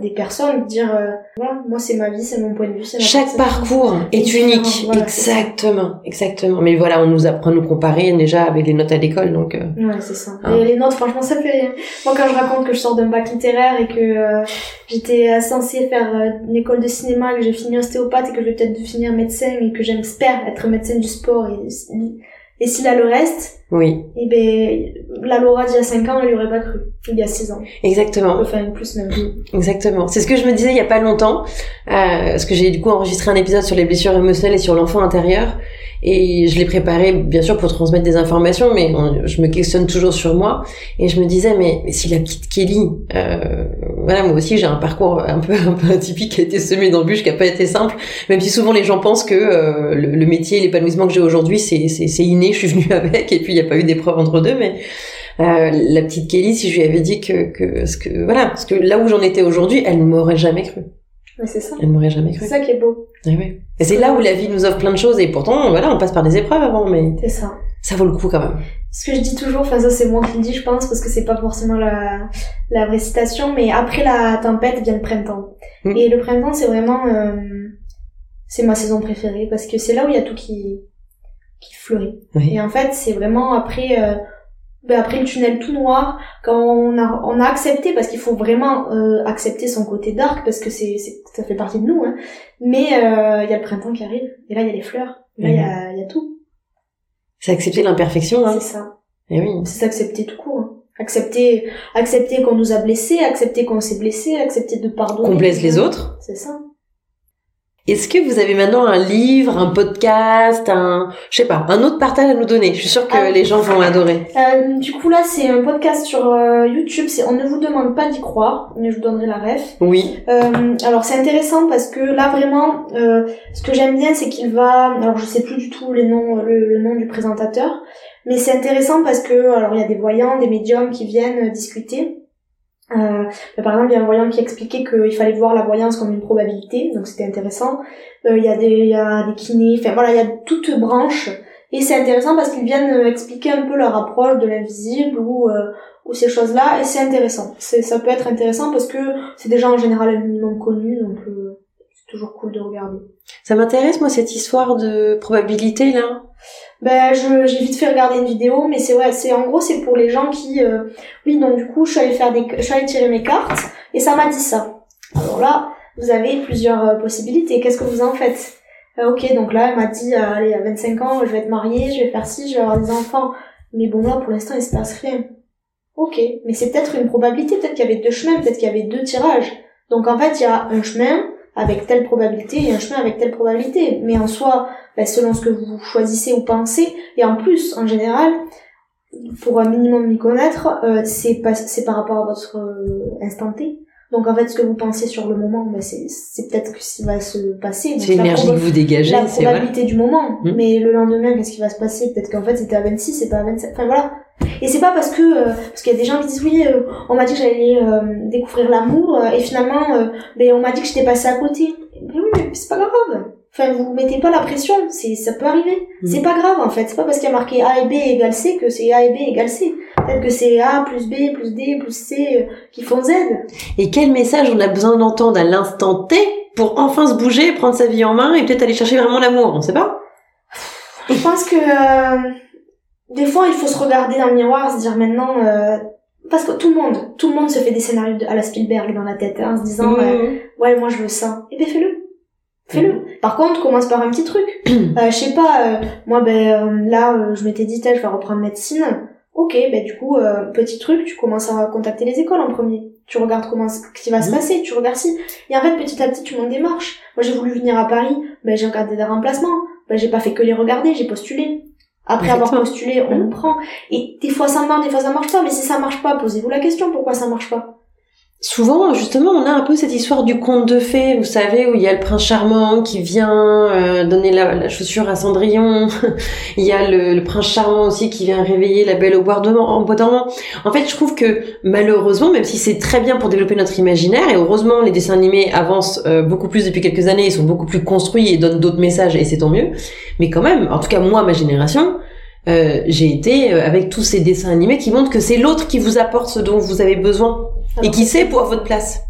des personnes, de dire euh, voilà, moi c'est ma vie, c'est mon point de vue, ma Chaque parcours est unique. voilà, exactement, exactement. Mais voilà, on nous apprend à nous comparer déjà avec les notes à l'école, donc. euh, Ouais, c'est ça. Ah. Et les notes, franchement, ça fait. Moi, quand je raconte que je sors d'un bac littéraire et que euh, j'étais euh, censée faire euh, une école de cinéma, que j'ai fini ostéopathe et que je vais peut-être finir médecin et que j'espère être médecin du sport et, et s'il a le reste, Oui, et ben, la Laura d'il y a 5 ans, elle y aurait pas cru. Il y a 6 ans. exactement. Enfin, plus même. Exactement. C'est ce que je me disais il y a pas longtemps, euh, parce que j'ai du coup enregistré un épisode sur les blessures émotionnelles et sur l'enfant intérieur, et je l'ai préparé bien sûr pour transmettre des informations, mais on- je me questionne toujours sur moi, et je me disais mais, mais si la petite Kelly, euh, voilà moi aussi j'ai un parcours un peu un peu atypique qui a été semé d'embûches, qui a pas été simple, même si souvent les gens pensent que euh, le, le métier, l'épanouissement que j'ai aujourd'hui c'est inné, je suis venue avec, et puis n'y a pas eu d'épreuve entre deux, mais euh, la petite Kelly, si je lui avais dit que, que, ce que voilà, parce que là où j'en étais aujourd'hui, elle ne m'aurait jamais cru. Mais c'est ça. Elle m'aurait jamais C'est cru. ça qui est beau. Eh oui. Et c'est là où la vie nous offre plein de choses, et pourtant, voilà, on passe par des épreuves avant, mais C'est ça. ça vaut le coup quand même. Ce que je dis toujours, enfin ça c'est moi qui le dis je pense parce que c'est pas forcément la, la vraie citation, mais après la tempête vient le printemps. Mm. Et le printemps c'est vraiment, euh, c'est ma saison préférée parce que c'est là où il y a tout qui, qui fleurit. Oui. Et en fait c'est vraiment après, euh, ben après le tunnel tout noir, quand on a, on a accepté, parce qu'il faut vraiment euh, accepter son côté dark parce que c'est, c'est, ça fait partie de nous, hein. mais euh, il y a le printemps qui arrive, et là il y a les fleurs, et là il y a, il y a tout. C'est accepter l'imperfection, hein. C'est ça. Eh oui. c'est accepter tout court. hein. Accepter, accepter qu'on nous a blessés, accepter qu'on s'est blessé, accepter de pardonner. Qu'on blesse les autres. C'est ça. Est-ce que vous avez maintenant un livre, un podcast, un, je sais pas, un autre partage à nous donner? Je suis sûre que Ah. les gens vont adorer. Euh, du coup là c'est un podcast sur euh, YouTube, c'est on ne vous demande pas d'y croire, mais je vous donnerai la ref. Oui. Euh, alors c'est intéressant parce que là vraiment, euh, ce que j'aime bien c'est qu'il va, alors je sais plus du tout les noms, le, le nom du présentateur, mais c'est intéressant parce que alors il y a des voyants, des médiums qui viennent euh, discuter. Euh, bah, par exemple, il y a un voyant qui expliquait qu'il fallait voir la voyance comme une probabilité, donc c'était intéressant. Euh, Il y a des, y a des kinés, enfin voilà, il y a toute branche. Et c'est intéressant parce qu'ils viennent euh, expliquer un peu leur approche de l'invisible ou, euh, ou ces choses-là, et c'est intéressant. C'est, ça peut être intéressant parce que c'est déjà en général un minimum connu, donc euh, c'est toujours cool de regarder. Ça m'intéresse, moi, cette histoire de probabilité, là. Ben, j'ai vite fait regarder une vidéo, mais c'est ouais, c'est en gros c'est pour les gens qui, euh, oui, donc du coup je suis allée faire des, je suis allée tirer mes cartes et ça m'a dit ça. Alors là, vous avez plusieurs euh, possibilités. Qu'est-ce que vous en faites? Euh, Ok, donc là elle m'a dit, euh, allez, à 25 ans, je vais être mariée, je vais faire ci, je vais avoir des enfants. Mais bon là, pour l'instant, il se passe rien. Ok, mais c'est peut-être une probabilité, peut-être qu'il y avait deux chemins, peut-être qu'il y avait deux tirages. Donc en fait, il y a un chemin avec telle probabilité et un chemin avec telle probabilité. Mais en soi, ben, selon ce que vous choisissez ou pensez, et en plus, en général, pour un minimum m'y connaître, euh, c'est pas, c'est par rapport à votre euh, instant T. Donc en fait, ce que vous pensez sur le moment, ben, c'est, c'est peut-être ce qui va se passer. C'est la l'énergie que vous dégagez, la c'est vrai. probabilité du moment. Mm. Mais le lendemain, qu'est-ce qui va se passer? Peut-être qu'en fait c'était à 26, c'est pas à 27. Enfin voilà. Et c'est pas parce que euh, parce qu'il y a des gens qui disent oui, euh, on m'a dit que j'allais euh, découvrir l'amour euh, et finalement euh, ben on m'a dit que j'étais passée à côté. Mais oui, mais c'est pas grave. Enfin vous mettez pas la pression, c'est ça peut arriver. Mm. C'est pas grave en fait. C'est pas parce qu'il y a marqué A et B égale C que c'est A et B égale C. Peut-être que c'est A plus B plus D plus C euh, qui font Z. Et quel message on a besoin d'entendre à l'instant T pour enfin se bouger, prendre sa vie en main et peut-être aller chercher vraiment l'amour, on sait pas? Je pense que euh, des fois, il faut se regarder dans le miroir, se dire maintenant, euh, parce que tout le monde, tout le monde se fait des scénarios à la Spielberg dans la tête, hein, en se disant, Mmh. euh, ouais, moi je veux ça. Eh ben fais-le. Fais-le. Mmh. Par contre, commence par un petit truc. euh, je sais pas, euh, moi ben euh, là, je m'étais dit, je vais reprendre médecine. Ok, ben du coup, euh, petit truc, tu commences à contacter les écoles en premier. Tu regardes comment ce qui va se Mhm. passer, tu regardes si. Et en fait, petit à petit, tu montes des marches. Moi, j'ai voulu venir à Paris, ben j'ai regardé des remplacements. Ben j'ai pas fait que les regarder, j'ai postulé. Après avoir postulé, on Mhm. le prend. Et des fois ça marche, des fois ça marche pas. Mais si ça marche pas, posez-vous la question pourquoi ça marche pas? Souvent, justement, on a un peu cette histoire du conte de fées, vous savez, où il y a le prince charmant qui vient euh, donner la, la chaussure à Cendrillon. il y a le, le prince charmant aussi qui vient réveiller la belle au bois dormant. en fait, je trouve que malheureusement, même si c'est très bien pour développer notre imaginaire, et heureusement, les dessins animés avancent euh, beaucoup plus depuis quelques années, ils sont beaucoup plus construits et donnent d'autres messages, et c'est tant mieux. Mais quand même, en tout cas moi, ma génération, euh, j'ai été euh, avec tous ces dessins animés qui montrent que c'est l'autre qui vous apporte ce dont vous avez besoin et qui sait pour votre place.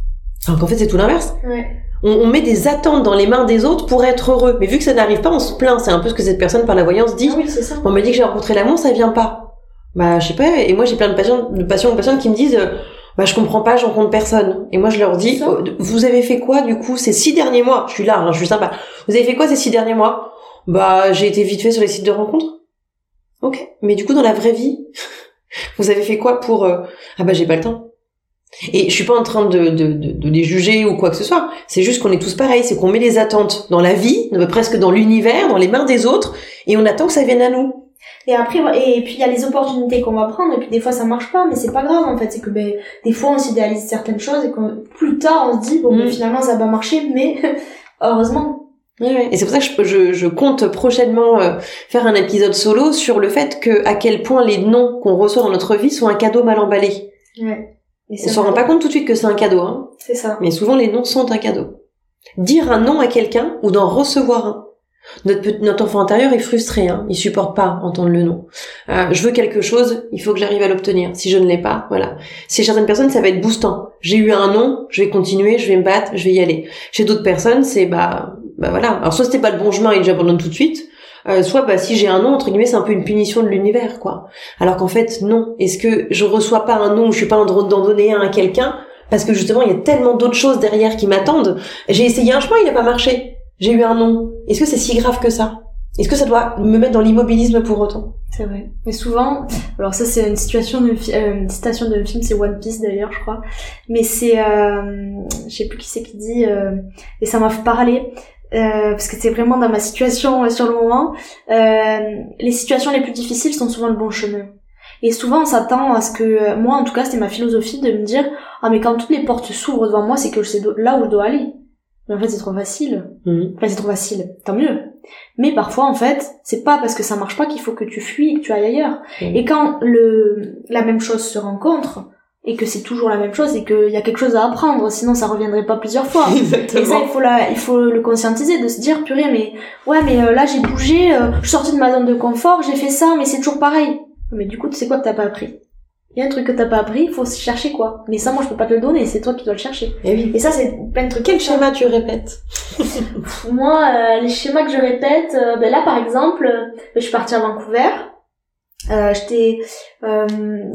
Alors qu'en fait, c'est tout l'inverse. Ouais. On, on met des attentes dans les mains des autres pour être heureux. Mais vu que ça n'arrive pas, on se plaint. C'est un peu ce que cette personne par la voyance dit. Ah oui, c'est ça. On me dit que j'ai rencontré l'amour, ça vient pas. Bah, je sais pas. Et moi, j'ai plein de patients, de patients ou personnes qui me disent, euh, bah, je comprends pas, je rencontre personne. Et moi, je leur dis, oh, vous avez fait quoi, du coup, ces six derniers mois? Je suis là, hein, je suis sympa. Vous avez fait quoi ces six derniers mois? Bah, j'ai été vite fait sur les sites de rencontres. Ok. Mais du coup, dans la vraie vie, vous avez fait quoi pour, euh, ah bah, j'ai pas le temps. Et je suis pas en train de, de, de, de les juger ou quoi que ce soit. C'est juste qu'on est tous pareils. C'est qu'on met les attentes dans la vie, presque dans l'univers, dans les mains des autres, et on attend que ça vienne à nous. Et après, et puis il y a les opportunités qu'on va prendre, et puis des fois ça marche pas, mais c'est pas grave en fait. C'est que ben, des fois on s'idéalise certaines choses, et que plus tard on se dit, bon, ben, Mm. finalement ça va marcher, mais heureusement. Et c'est pour ça que je, je, je compte prochainement euh, faire un épisode solo sur le fait que à quel point les noms qu'on reçoit dans notre vie sont un cadeau mal emballé. Ouais. Et On s'en rend pas compte tout de suite que c'est un cadeau, hein. C'est ça. mais souvent les noms sont un cadeau. Dire un nom à quelqu'un ou d'en recevoir un. Notre, notre enfant intérieur est frustré, hein. il supporte pas entendre le nom. Euh, je veux quelque chose, il faut que j'arrive à l'obtenir. Si je ne l'ai pas, voilà. Chez certaines personnes, ça va être boostant. J'ai eu un nom, je vais continuer, je vais me battre, je vais y aller. Chez d'autres personnes, c'est bah, bah voilà. Alors soit c'était pas le bon chemin et j'abandonne tout de suite, euh, soit bah si j'ai un nom entre guillemets, c'est un peu une punition de l'univers, quoi. Alors qu'en fait non. Est-ce que je reçois pas un nom, ou je suis pas en droit d'en donner un à quelqu'un parce que justement il y a tellement d'autres choses derrière qui m'attendent. J'ai essayé un chemin, il n'a pas marché. J'ai eu un nom. Est-ce que c'est si grave que ça? Est-ce que ça doit me mettre dans l'immobilisme pour autant? C'est vrai. Mais souvent, alors ça c'est une situation de euh, une citation de film, c'est One Piece d'ailleurs, je crois. Mais c'est, euh, je sais plus qui c'est qui dit, euh, et ça m'a fait parler. Euh, parce que c'est vraiment dans ma situation euh, sur le moment. Euh, les situations les plus difficiles sont souvent le bon chemin. Et souvent on s'attend à ce que, euh, moi en tout cas c'était ma philosophie de me dire, ah mais quand toutes les portes s'ouvrent devant moi, c'est que je sais là où je dois aller. Mais en fait c'est trop facile. Mhm. Enfin, c'est trop facile, tant mieux. Mais parfois, en fait, c'est pas parce que ça marche pas qu'il faut que tu fuis et que tu ailles ailleurs. Mhm. Et quand le, la même chose se rencontre, et que c'est toujours la même chose, et qu'il y a quelque chose à apprendre, sinon ça reviendrait pas plusieurs fois. Et ça, il faut, la, il faut le conscientiser, de se dire, purée, mais ouais, mais euh, là j'ai bougé, euh, je suis sortie de ma zone de confort, j'ai fait ça, mais c'est toujours pareil. Mais du coup, tu sais quoi que t'as pas appris? Il y a un truc que t'as pas appris, il faut chercher quoi. Mais ça, moi, je peux pas te le donner, c'est toi qui dois le chercher. Eh oui. Et ça, c'est plein de trucs. Quel schéma tu répètes? Moi, euh, les schémas que je répète, euh, ben là par exemple, ben, je suis partie à Vancouver. Euh, j'étais, euh,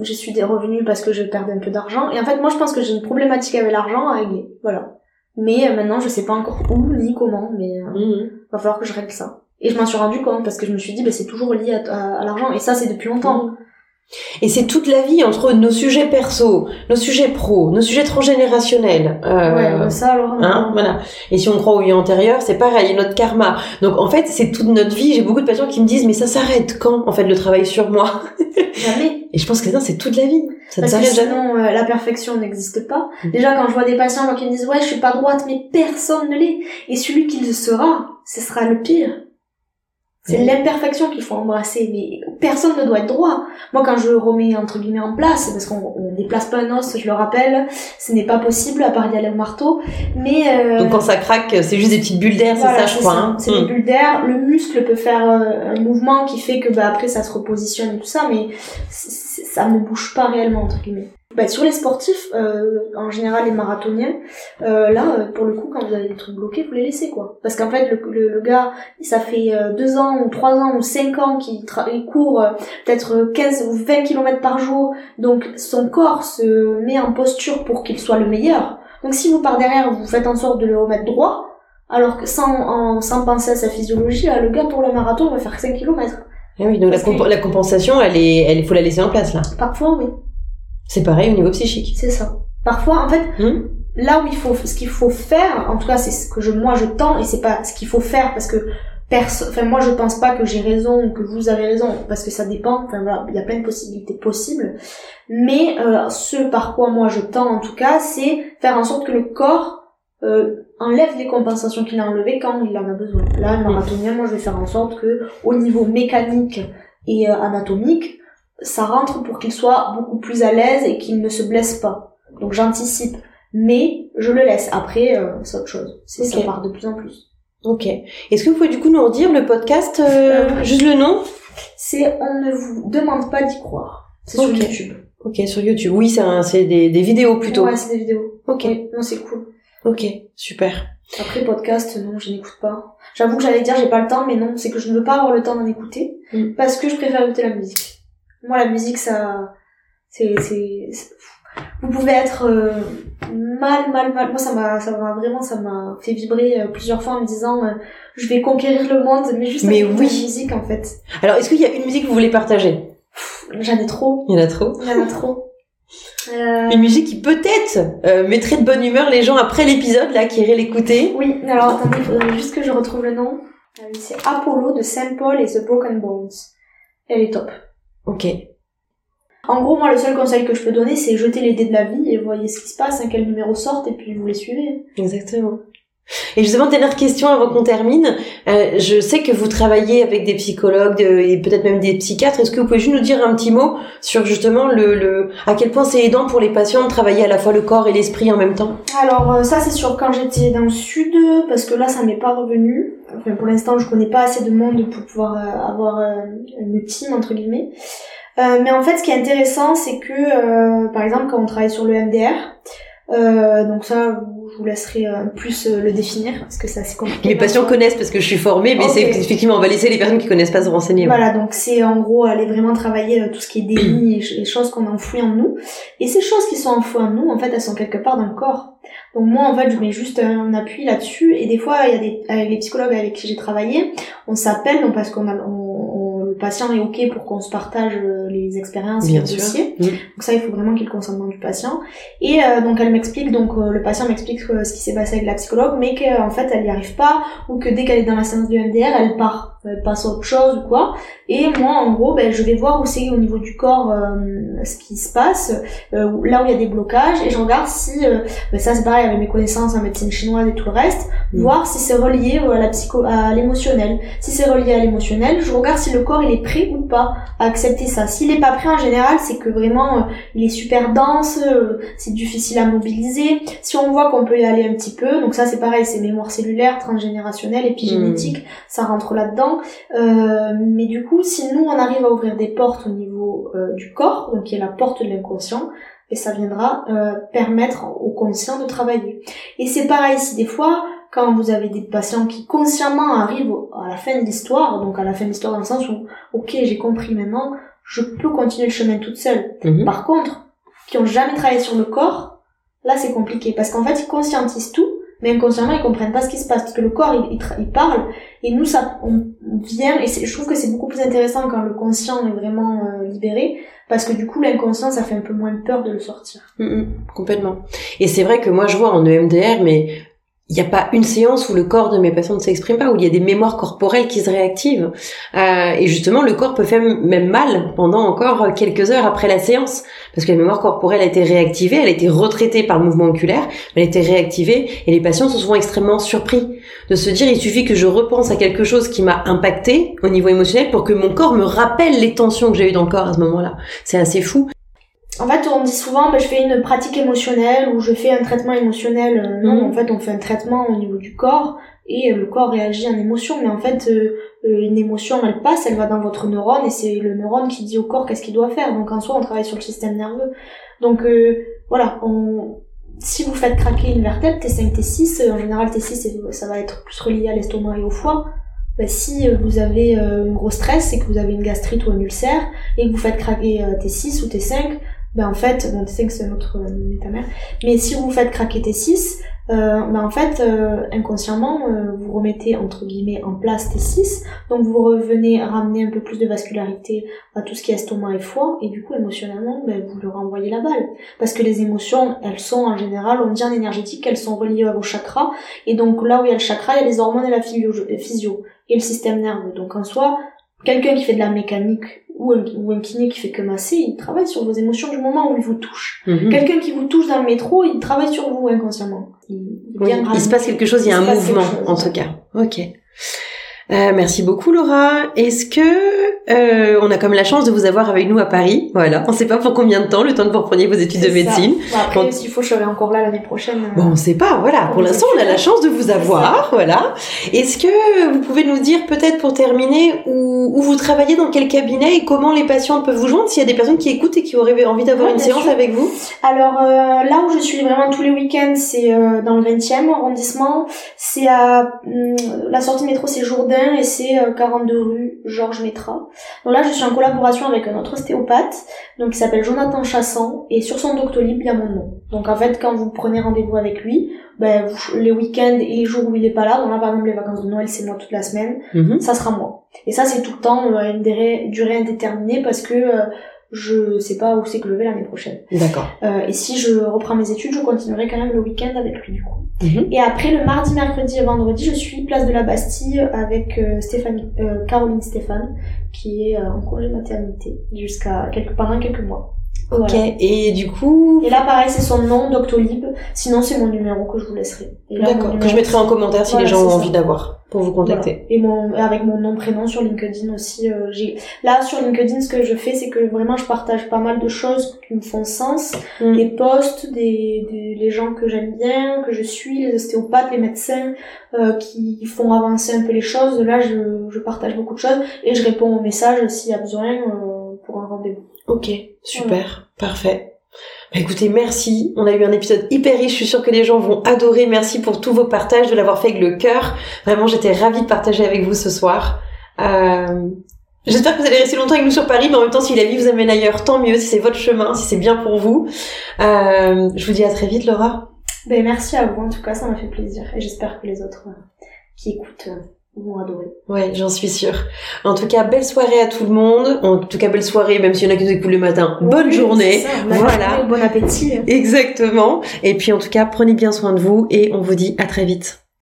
je suis des revenus parce que je perdais un peu d'argent. Et en fait, moi, je pense que j'ai une problématique avec l'argent à régler. Voilà. Mais euh, maintenant, je sais pas encore où ni comment, mais euh, Mhm. va falloir que je règle ça. Et je m'en suis rendu compte parce que je me suis dit, ben c'est toujours lié à, à- à l'argent. Et ça, c'est depuis longtemps. Et c'est toute la vie entre nos sujets perso, nos sujets pro, nos sujets transgénérationnels. Euh, Ouais, ça alors. Hein, voilà. Et si on croit au vie antérieur, c'est pareil, notre karma. Donc en fait, c'est toute notre vie. J'ai beaucoup de patients qui me disent, mais ça s'arrête quand, en fait, le travail sur moi? Jamais. Et je pense que non, c'est toute la vie. Ça ne Parce que s'arrête jamais. sinon, euh, la perfection n'existe pas. Mhm. Déjà, quand je vois des patients moi, qui me disent ouais, je suis pas droite, mais personne ne l'est. Et celui qui le sera, ce sera le pire. C'est l'imperfection qu'il faut embrasser, mais personne ne doit être droit. Moi, quand je remets entre guillemets en place, parce qu'on on déplace pas un os, je le rappelle, ce n'est pas possible à part y aller au marteau. Mais euh, Donc quand ça craque, c'est juste des petites bulles d'air, voilà, c'est ça, je crois. hein. C'est Hmm. des bulles d'air. Le muscle peut faire euh, un mouvement qui fait que bah, après ça se repositionne et tout ça, mais ça ne bouge pas réellement entre guillemets. Bah, sur les sportifs, euh, en général les marathoniens, euh, là, euh, pour le coup, quand vous avez des trucs bloqués, vous les laissez quoi. Parce qu'en fait, le, le, le, gars, ça fait euh, deux ans ou trois ans ou cinq ans qu'il il court euh, peut-être 15 ou 20 km par jour, donc son corps se met en posture pour qu'il soit le meilleur. Donc si vous par derrière, vous faites en sorte de le remettre droit, alors que sans, en, sans penser à sa physiologie, là, le gars pour le marathon va faire 5 km. Eh oui, donc la, comp la, compensation, elle est, elle faut la laisser en place là. Parfois, oui. C'est pareil au niveau psychique. C'est ça. Parfois, en fait, Hmm là où il faut, ce qu'il faut faire, en tout cas, c'est ce que je, moi, je tends, et c'est pas ce qu'il faut faire parce que perso, enfin, moi, je pense pas que j'ai raison ou que vous avez raison, parce que ça dépend. Enfin, voilà, il y a plein de possibilités possibles. Mais euh, ce par quoi moi je tends, en tout cas, c'est faire en sorte que le corps euh, enlève les compensations qu'il a enlevées quand il en a besoin. Là, le marathonien, moi, je vais faire en sorte que, au niveau mécanique et euh, anatomique, ça rentre pour qu'il soit beaucoup plus à l'aise et qu'il ne se blesse pas. Donc j'anticipe, mais je le laisse. Après, euh, c'est autre chose. Ça part de plus en plus. Ok. Est-ce que vous pouvez du coup nous redire le podcast, euh, Euh, juste le nom? C'est on ne vous demande pas d'y croire. C'est sur. YouTube. Ok, sur YouTube. Oui, c'est des, des vidéos plutôt. Ouais, c'est des vidéos. Ok, non, c'est cool. ok, super. Après podcast, non, je n'écoute pas. J'avoue que j'allais dire j'ai pas le temps, mais non, c'est que je ne veux pas avoir le temps d'en écouter Mm. parce que je préfère écouter la musique. Moi, la musique, ça, c'est, vous pouvez être euh, mal, mal, mal. Moi, ça m'a, ça m'a vraiment, ça m'a fait vibrer euh, plusieurs fois en me disant, euh, je vais conquérir le monde, mais juste Mais avec oui. la musique, en fait. Alors, est-ce qu'il y a une musique que vous voulez partager? J'en ai trop, Il y en a trop. il y en a trop. Une musique qui peut-être mettrait de bonne humeur les gens après l'épisode, là, qui iraient l'écouter? Oui, alors attendez, il faudrait juste que je retrouve le nom. C'est Apollo de Saint Paul et The Broken Bones. Elle est top. Ok. En gros, moi, le seul conseil que je peux donner, c'est jeter les dés de la vie et voyez ce qui se passe, quel numéro sortent, et puis vous les suivez. Exactement. Et justement, dernière question avant qu'on termine. Euh, je sais que vous travaillez avec des psychologues et peut-être même des psychiatres. Est-ce que vous pouvez juste nous dire un petit mot sur justement le, le à quel point c'est aidant pour les patients de travailler à la fois le corps et l'esprit en même temps? Alors, euh, ça, c'est sûr quand j'étais dans le sud, parce que là, ça m'est pas revenu. Enfin, pour l'instant, je connais pas assez de monde pour pouvoir euh, avoir euh, une team, entre guillemets. Mais en fait, ce qui est intéressant, c'est que, par exemple, quand on travaille sur le MDR, donc ça, vous laisserai euh, plus euh, le définir, parce que c'est assez compliqué. Mes patients connaissent parce que je suis formée, mais c'est effectivement, on va laisser les personnes qui connaissent pas se renseigner. Voilà, donc c'est en gros aller vraiment travailler euh, tout ce qui est déni les choses qu'on enfoui en nous. Et ces choses qui sont enfouies en nous, en fait, elles sont quelque part dans le corps. Donc moi, en fait, je mets juste un appui là-dessus. Et des fois, il y a des, avec les psychologues avec qui j'ai travaillé, on s'appelle, donc parce qu'on a, on- le patient est ok pour qu'on se partage euh, les expériences et Bien sûr. dossier. Donc ça, il faut vraiment qu'il y ait le consentement du patient. Et euh, donc elle m'explique, donc euh, le patient m'explique ce qui s'est passé avec la psychologue, mais qu'en fait elle n'y arrive pas, ou que dès qu'elle est dans la séance du MDR, elle part, passe à autre chose ou quoi. Et moi, en gros, ben, je vais voir où c'est au niveau du corps euh, ce qui se passe, euh, là où il y a des blocages, et je regarde si, euh, ben, ça c'est pareil avec mes connaissances en médecine chinoise et tout le reste, Mm. voir si c'est relié euh, à la psycho, à l'émotionnel. Si c'est relié à l'émotionnel, je regarde si le corps il est prêt ou pas à accepter ça. S'il est pas prêt en général, c'est que vraiment euh, il est super dense, euh, c'est difficile à mobiliser. Si on voit qu'on peut y aller un petit peu, donc ça c'est pareil, c'est mémoire cellulaire, transgénérationnelle, épigénétique, ça rentre là-dedans. Euh, mais du coup, si nous on arrive à ouvrir des portes au niveau euh, du corps, donc qui est la porte de l'inconscient, et ça viendra euh, permettre au conscient de travailler. Et c'est pareil si des fois, quand vous avez des patients qui consciemment arrivent à la fin de l'histoire, donc à la fin de l'histoire dans le sens où, ok, j'ai compris maintenant, je peux continuer le chemin toute seule. Mhm. Par contre, qui ont jamais travaillé sur le corps, là c'est compliqué parce qu'en fait ils conscientisent tout, mais inconsciemment ils comprennent pas ce qui se passe parce que le corps il, il, parle et nous ça on vient et je trouve que c'est beaucoup plus intéressant quand le conscient est vraiment euh, libéré parce que du coup l'inconscient ça fait un peu moins peur de le sortir. Mm, mm, complètement. Et c'est vrai que moi je vois en EMDR, mais il n'y a pas une séance où le corps de mes patients ne s'exprime pas, où il y a des mémoires corporelles qui se réactivent. Euh, et justement, le corps peut faire même mal pendant encore quelques heures après la séance, parce que la mémoire corporelle a été réactivée, elle a été retraitée par le mouvement oculaire, elle a été réactivée, et les patients sont souvent extrêmement surpris de se dire, il suffit que je repense à quelque chose qui m'a impacté au niveau émotionnel pour que mon corps me rappelle les tensions que j'ai eues dans le corps à ce moment-là. C'est assez fou. En fait, on dit souvent, ben, je fais une pratique émotionnelle ou je fais un traitement émotionnel. Euh, non, Mhm. en fait, on fait un traitement au niveau du corps et euh, le corps réagit en émotion. Mais en fait, euh, une émotion, elle passe, elle va dans votre neurone et c'est le neurone qui dit au corps qu'est-ce qu'il doit faire. Donc en soi, on travaille sur le système nerveux. Donc euh, voilà, on, si vous faites craquer une vertèbre, T5, T6, en général T6 ça va être plus relié à l'estomac et au foie. Ben, si vous avez un gros stress, c'est que vous avez une gastrite ou un ulcère, et que vous faites craquer T6 ou T5, ben en fait, bon T5 c'est notre métamère, mais si vous faites craquer T6, euh, bah en fait, euh, inconsciemment, euh, vous remettez entre guillemets en place T6, donc vous revenez ramener un peu plus de vascularité à tout ce qui est estomac et foie, et du coup émotionnellement, bah, vous leur envoyez la balle. Parce que les émotions, elles sont en général, on dit en énergétique, elles sont reliées à vos chakras, et donc là où il y a le chakra, il y a les hormones et la physio, et le système nerveux. Donc en soi, quelqu'un qui fait de la mécanique ou un, ou un kiné qui fait que masser, il travaille sur vos émotions du moment où il vous touche. Mhm. Quelqu'un qui vous touche dans le métro, il travaille sur vous inconsciemment. Il, il se passe quelque chose, il y a un mouvement en tout cas. Ok. Euh, merci beaucoup Laura. Est-ce que euh, on a comme la chance de vous avoir avec nous à Paris? Voilà. On ne sait pas pour combien de temps, le temps que vous repreniez vos études de médecine. après, s'il faut, je serai encore là l'année prochaine. Bon, on ne sait pas. Voilà. Pour l'instant, on a la chance de vous avoir. Voilà. Est-ce que vous pouvez nous dire peut-être pour terminer où, où, vous travaillez, dans quel cabinet et comment les patients peuvent vous joindre s'il y a des personnes qui écoutent et qui auraient envie d'avoir une séance avec vous? Alors euh, là où je suis vraiment tous les week-ends, c'est euh, dans le 20e arrondissement. C'est à hum, la sortie métro, c'est Jourdain et c'est 42 euh, rue Georges Métra. Donc là, je suis en collaboration avec un autre ostéopathe, donc qui s'appelle Jonathan Chassan, et sur son Doctolib, il y a mon nom. Donc en fait, quand vous prenez rendez-vous avec lui, ben, les week-ends et les jours où il est pas là, donc là par exemple les vacances de Noël, c'est moi toute la semaine, mhm. ça sera moi. Et ça, c'est tout le temps euh, une durée indéterminée parce que euh, je sais pas où c'est que je vais l'année prochaine. D'accord. Euh, et si je reprends mes études, je continuerai quand même le week-end avec lui du coup. Mhm. Et après le mardi, mercredi et vendredi, je suis place de la Bastille avec euh, Stéphanie, euh, Caroline Stéphane, qui est euh, en congé maternité jusqu'à quelques pendant quelques mois. Ok, et du coup... Et là, pareil, c'est son nom, Doctolib. Sinon, c'est mon numéro que je vous laisserai. D'accord, que je mettrai en commentaire si les gens ont envie d'avoir pour vous contacter. Et mon, avec mon nom, prénom sur LinkedIn aussi. Euh, j'ai Là, sur LinkedIn, ce que je fais, c'est que vraiment, je partage pas mal de choses qui me font sens. Mm. Des posts, des, des, les gens que j'aime bien, que je suis, les ostéopathes, les médecins, euh, qui font avancer un peu les choses. Là, je, je partage beaucoup de choses et je réponds aux messages s'il y a besoin euh, pour un rendez-vous. Ok, super, parfait. Bah, écoutez, merci. On a eu un épisode hyper riche. Je suis sûre que les gens vont adorer. Merci pour tous vos partages, de l'avoir fait avec le cœur. Vraiment, j'étais ravie de partager avec vous ce soir. Euh... J'espère que vous allez rester longtemps avec nous sur Paris, mais en même temps, si la vie vous amène ailleurs, tant mieux. Si c'est votre chemin, si c'est bien pour vous. Euh... Je vous dis à très vite, Laura. Ben, merci à vous. En tout cas, ça m'a fait plaisir. Et j'espère que les autres qui écoutent euh, vont adorer. Ouais, j'en suis sûre. En tout cas, belle soirée à tout le monde. En tout cas, belle soirée, même s'il y en a qui nous écoutent le matin. Bonne journée. voilà. Bon appétit. Exactement. Et puis, en tout cas, prenez bien soin de vous et on vous dit à très vite.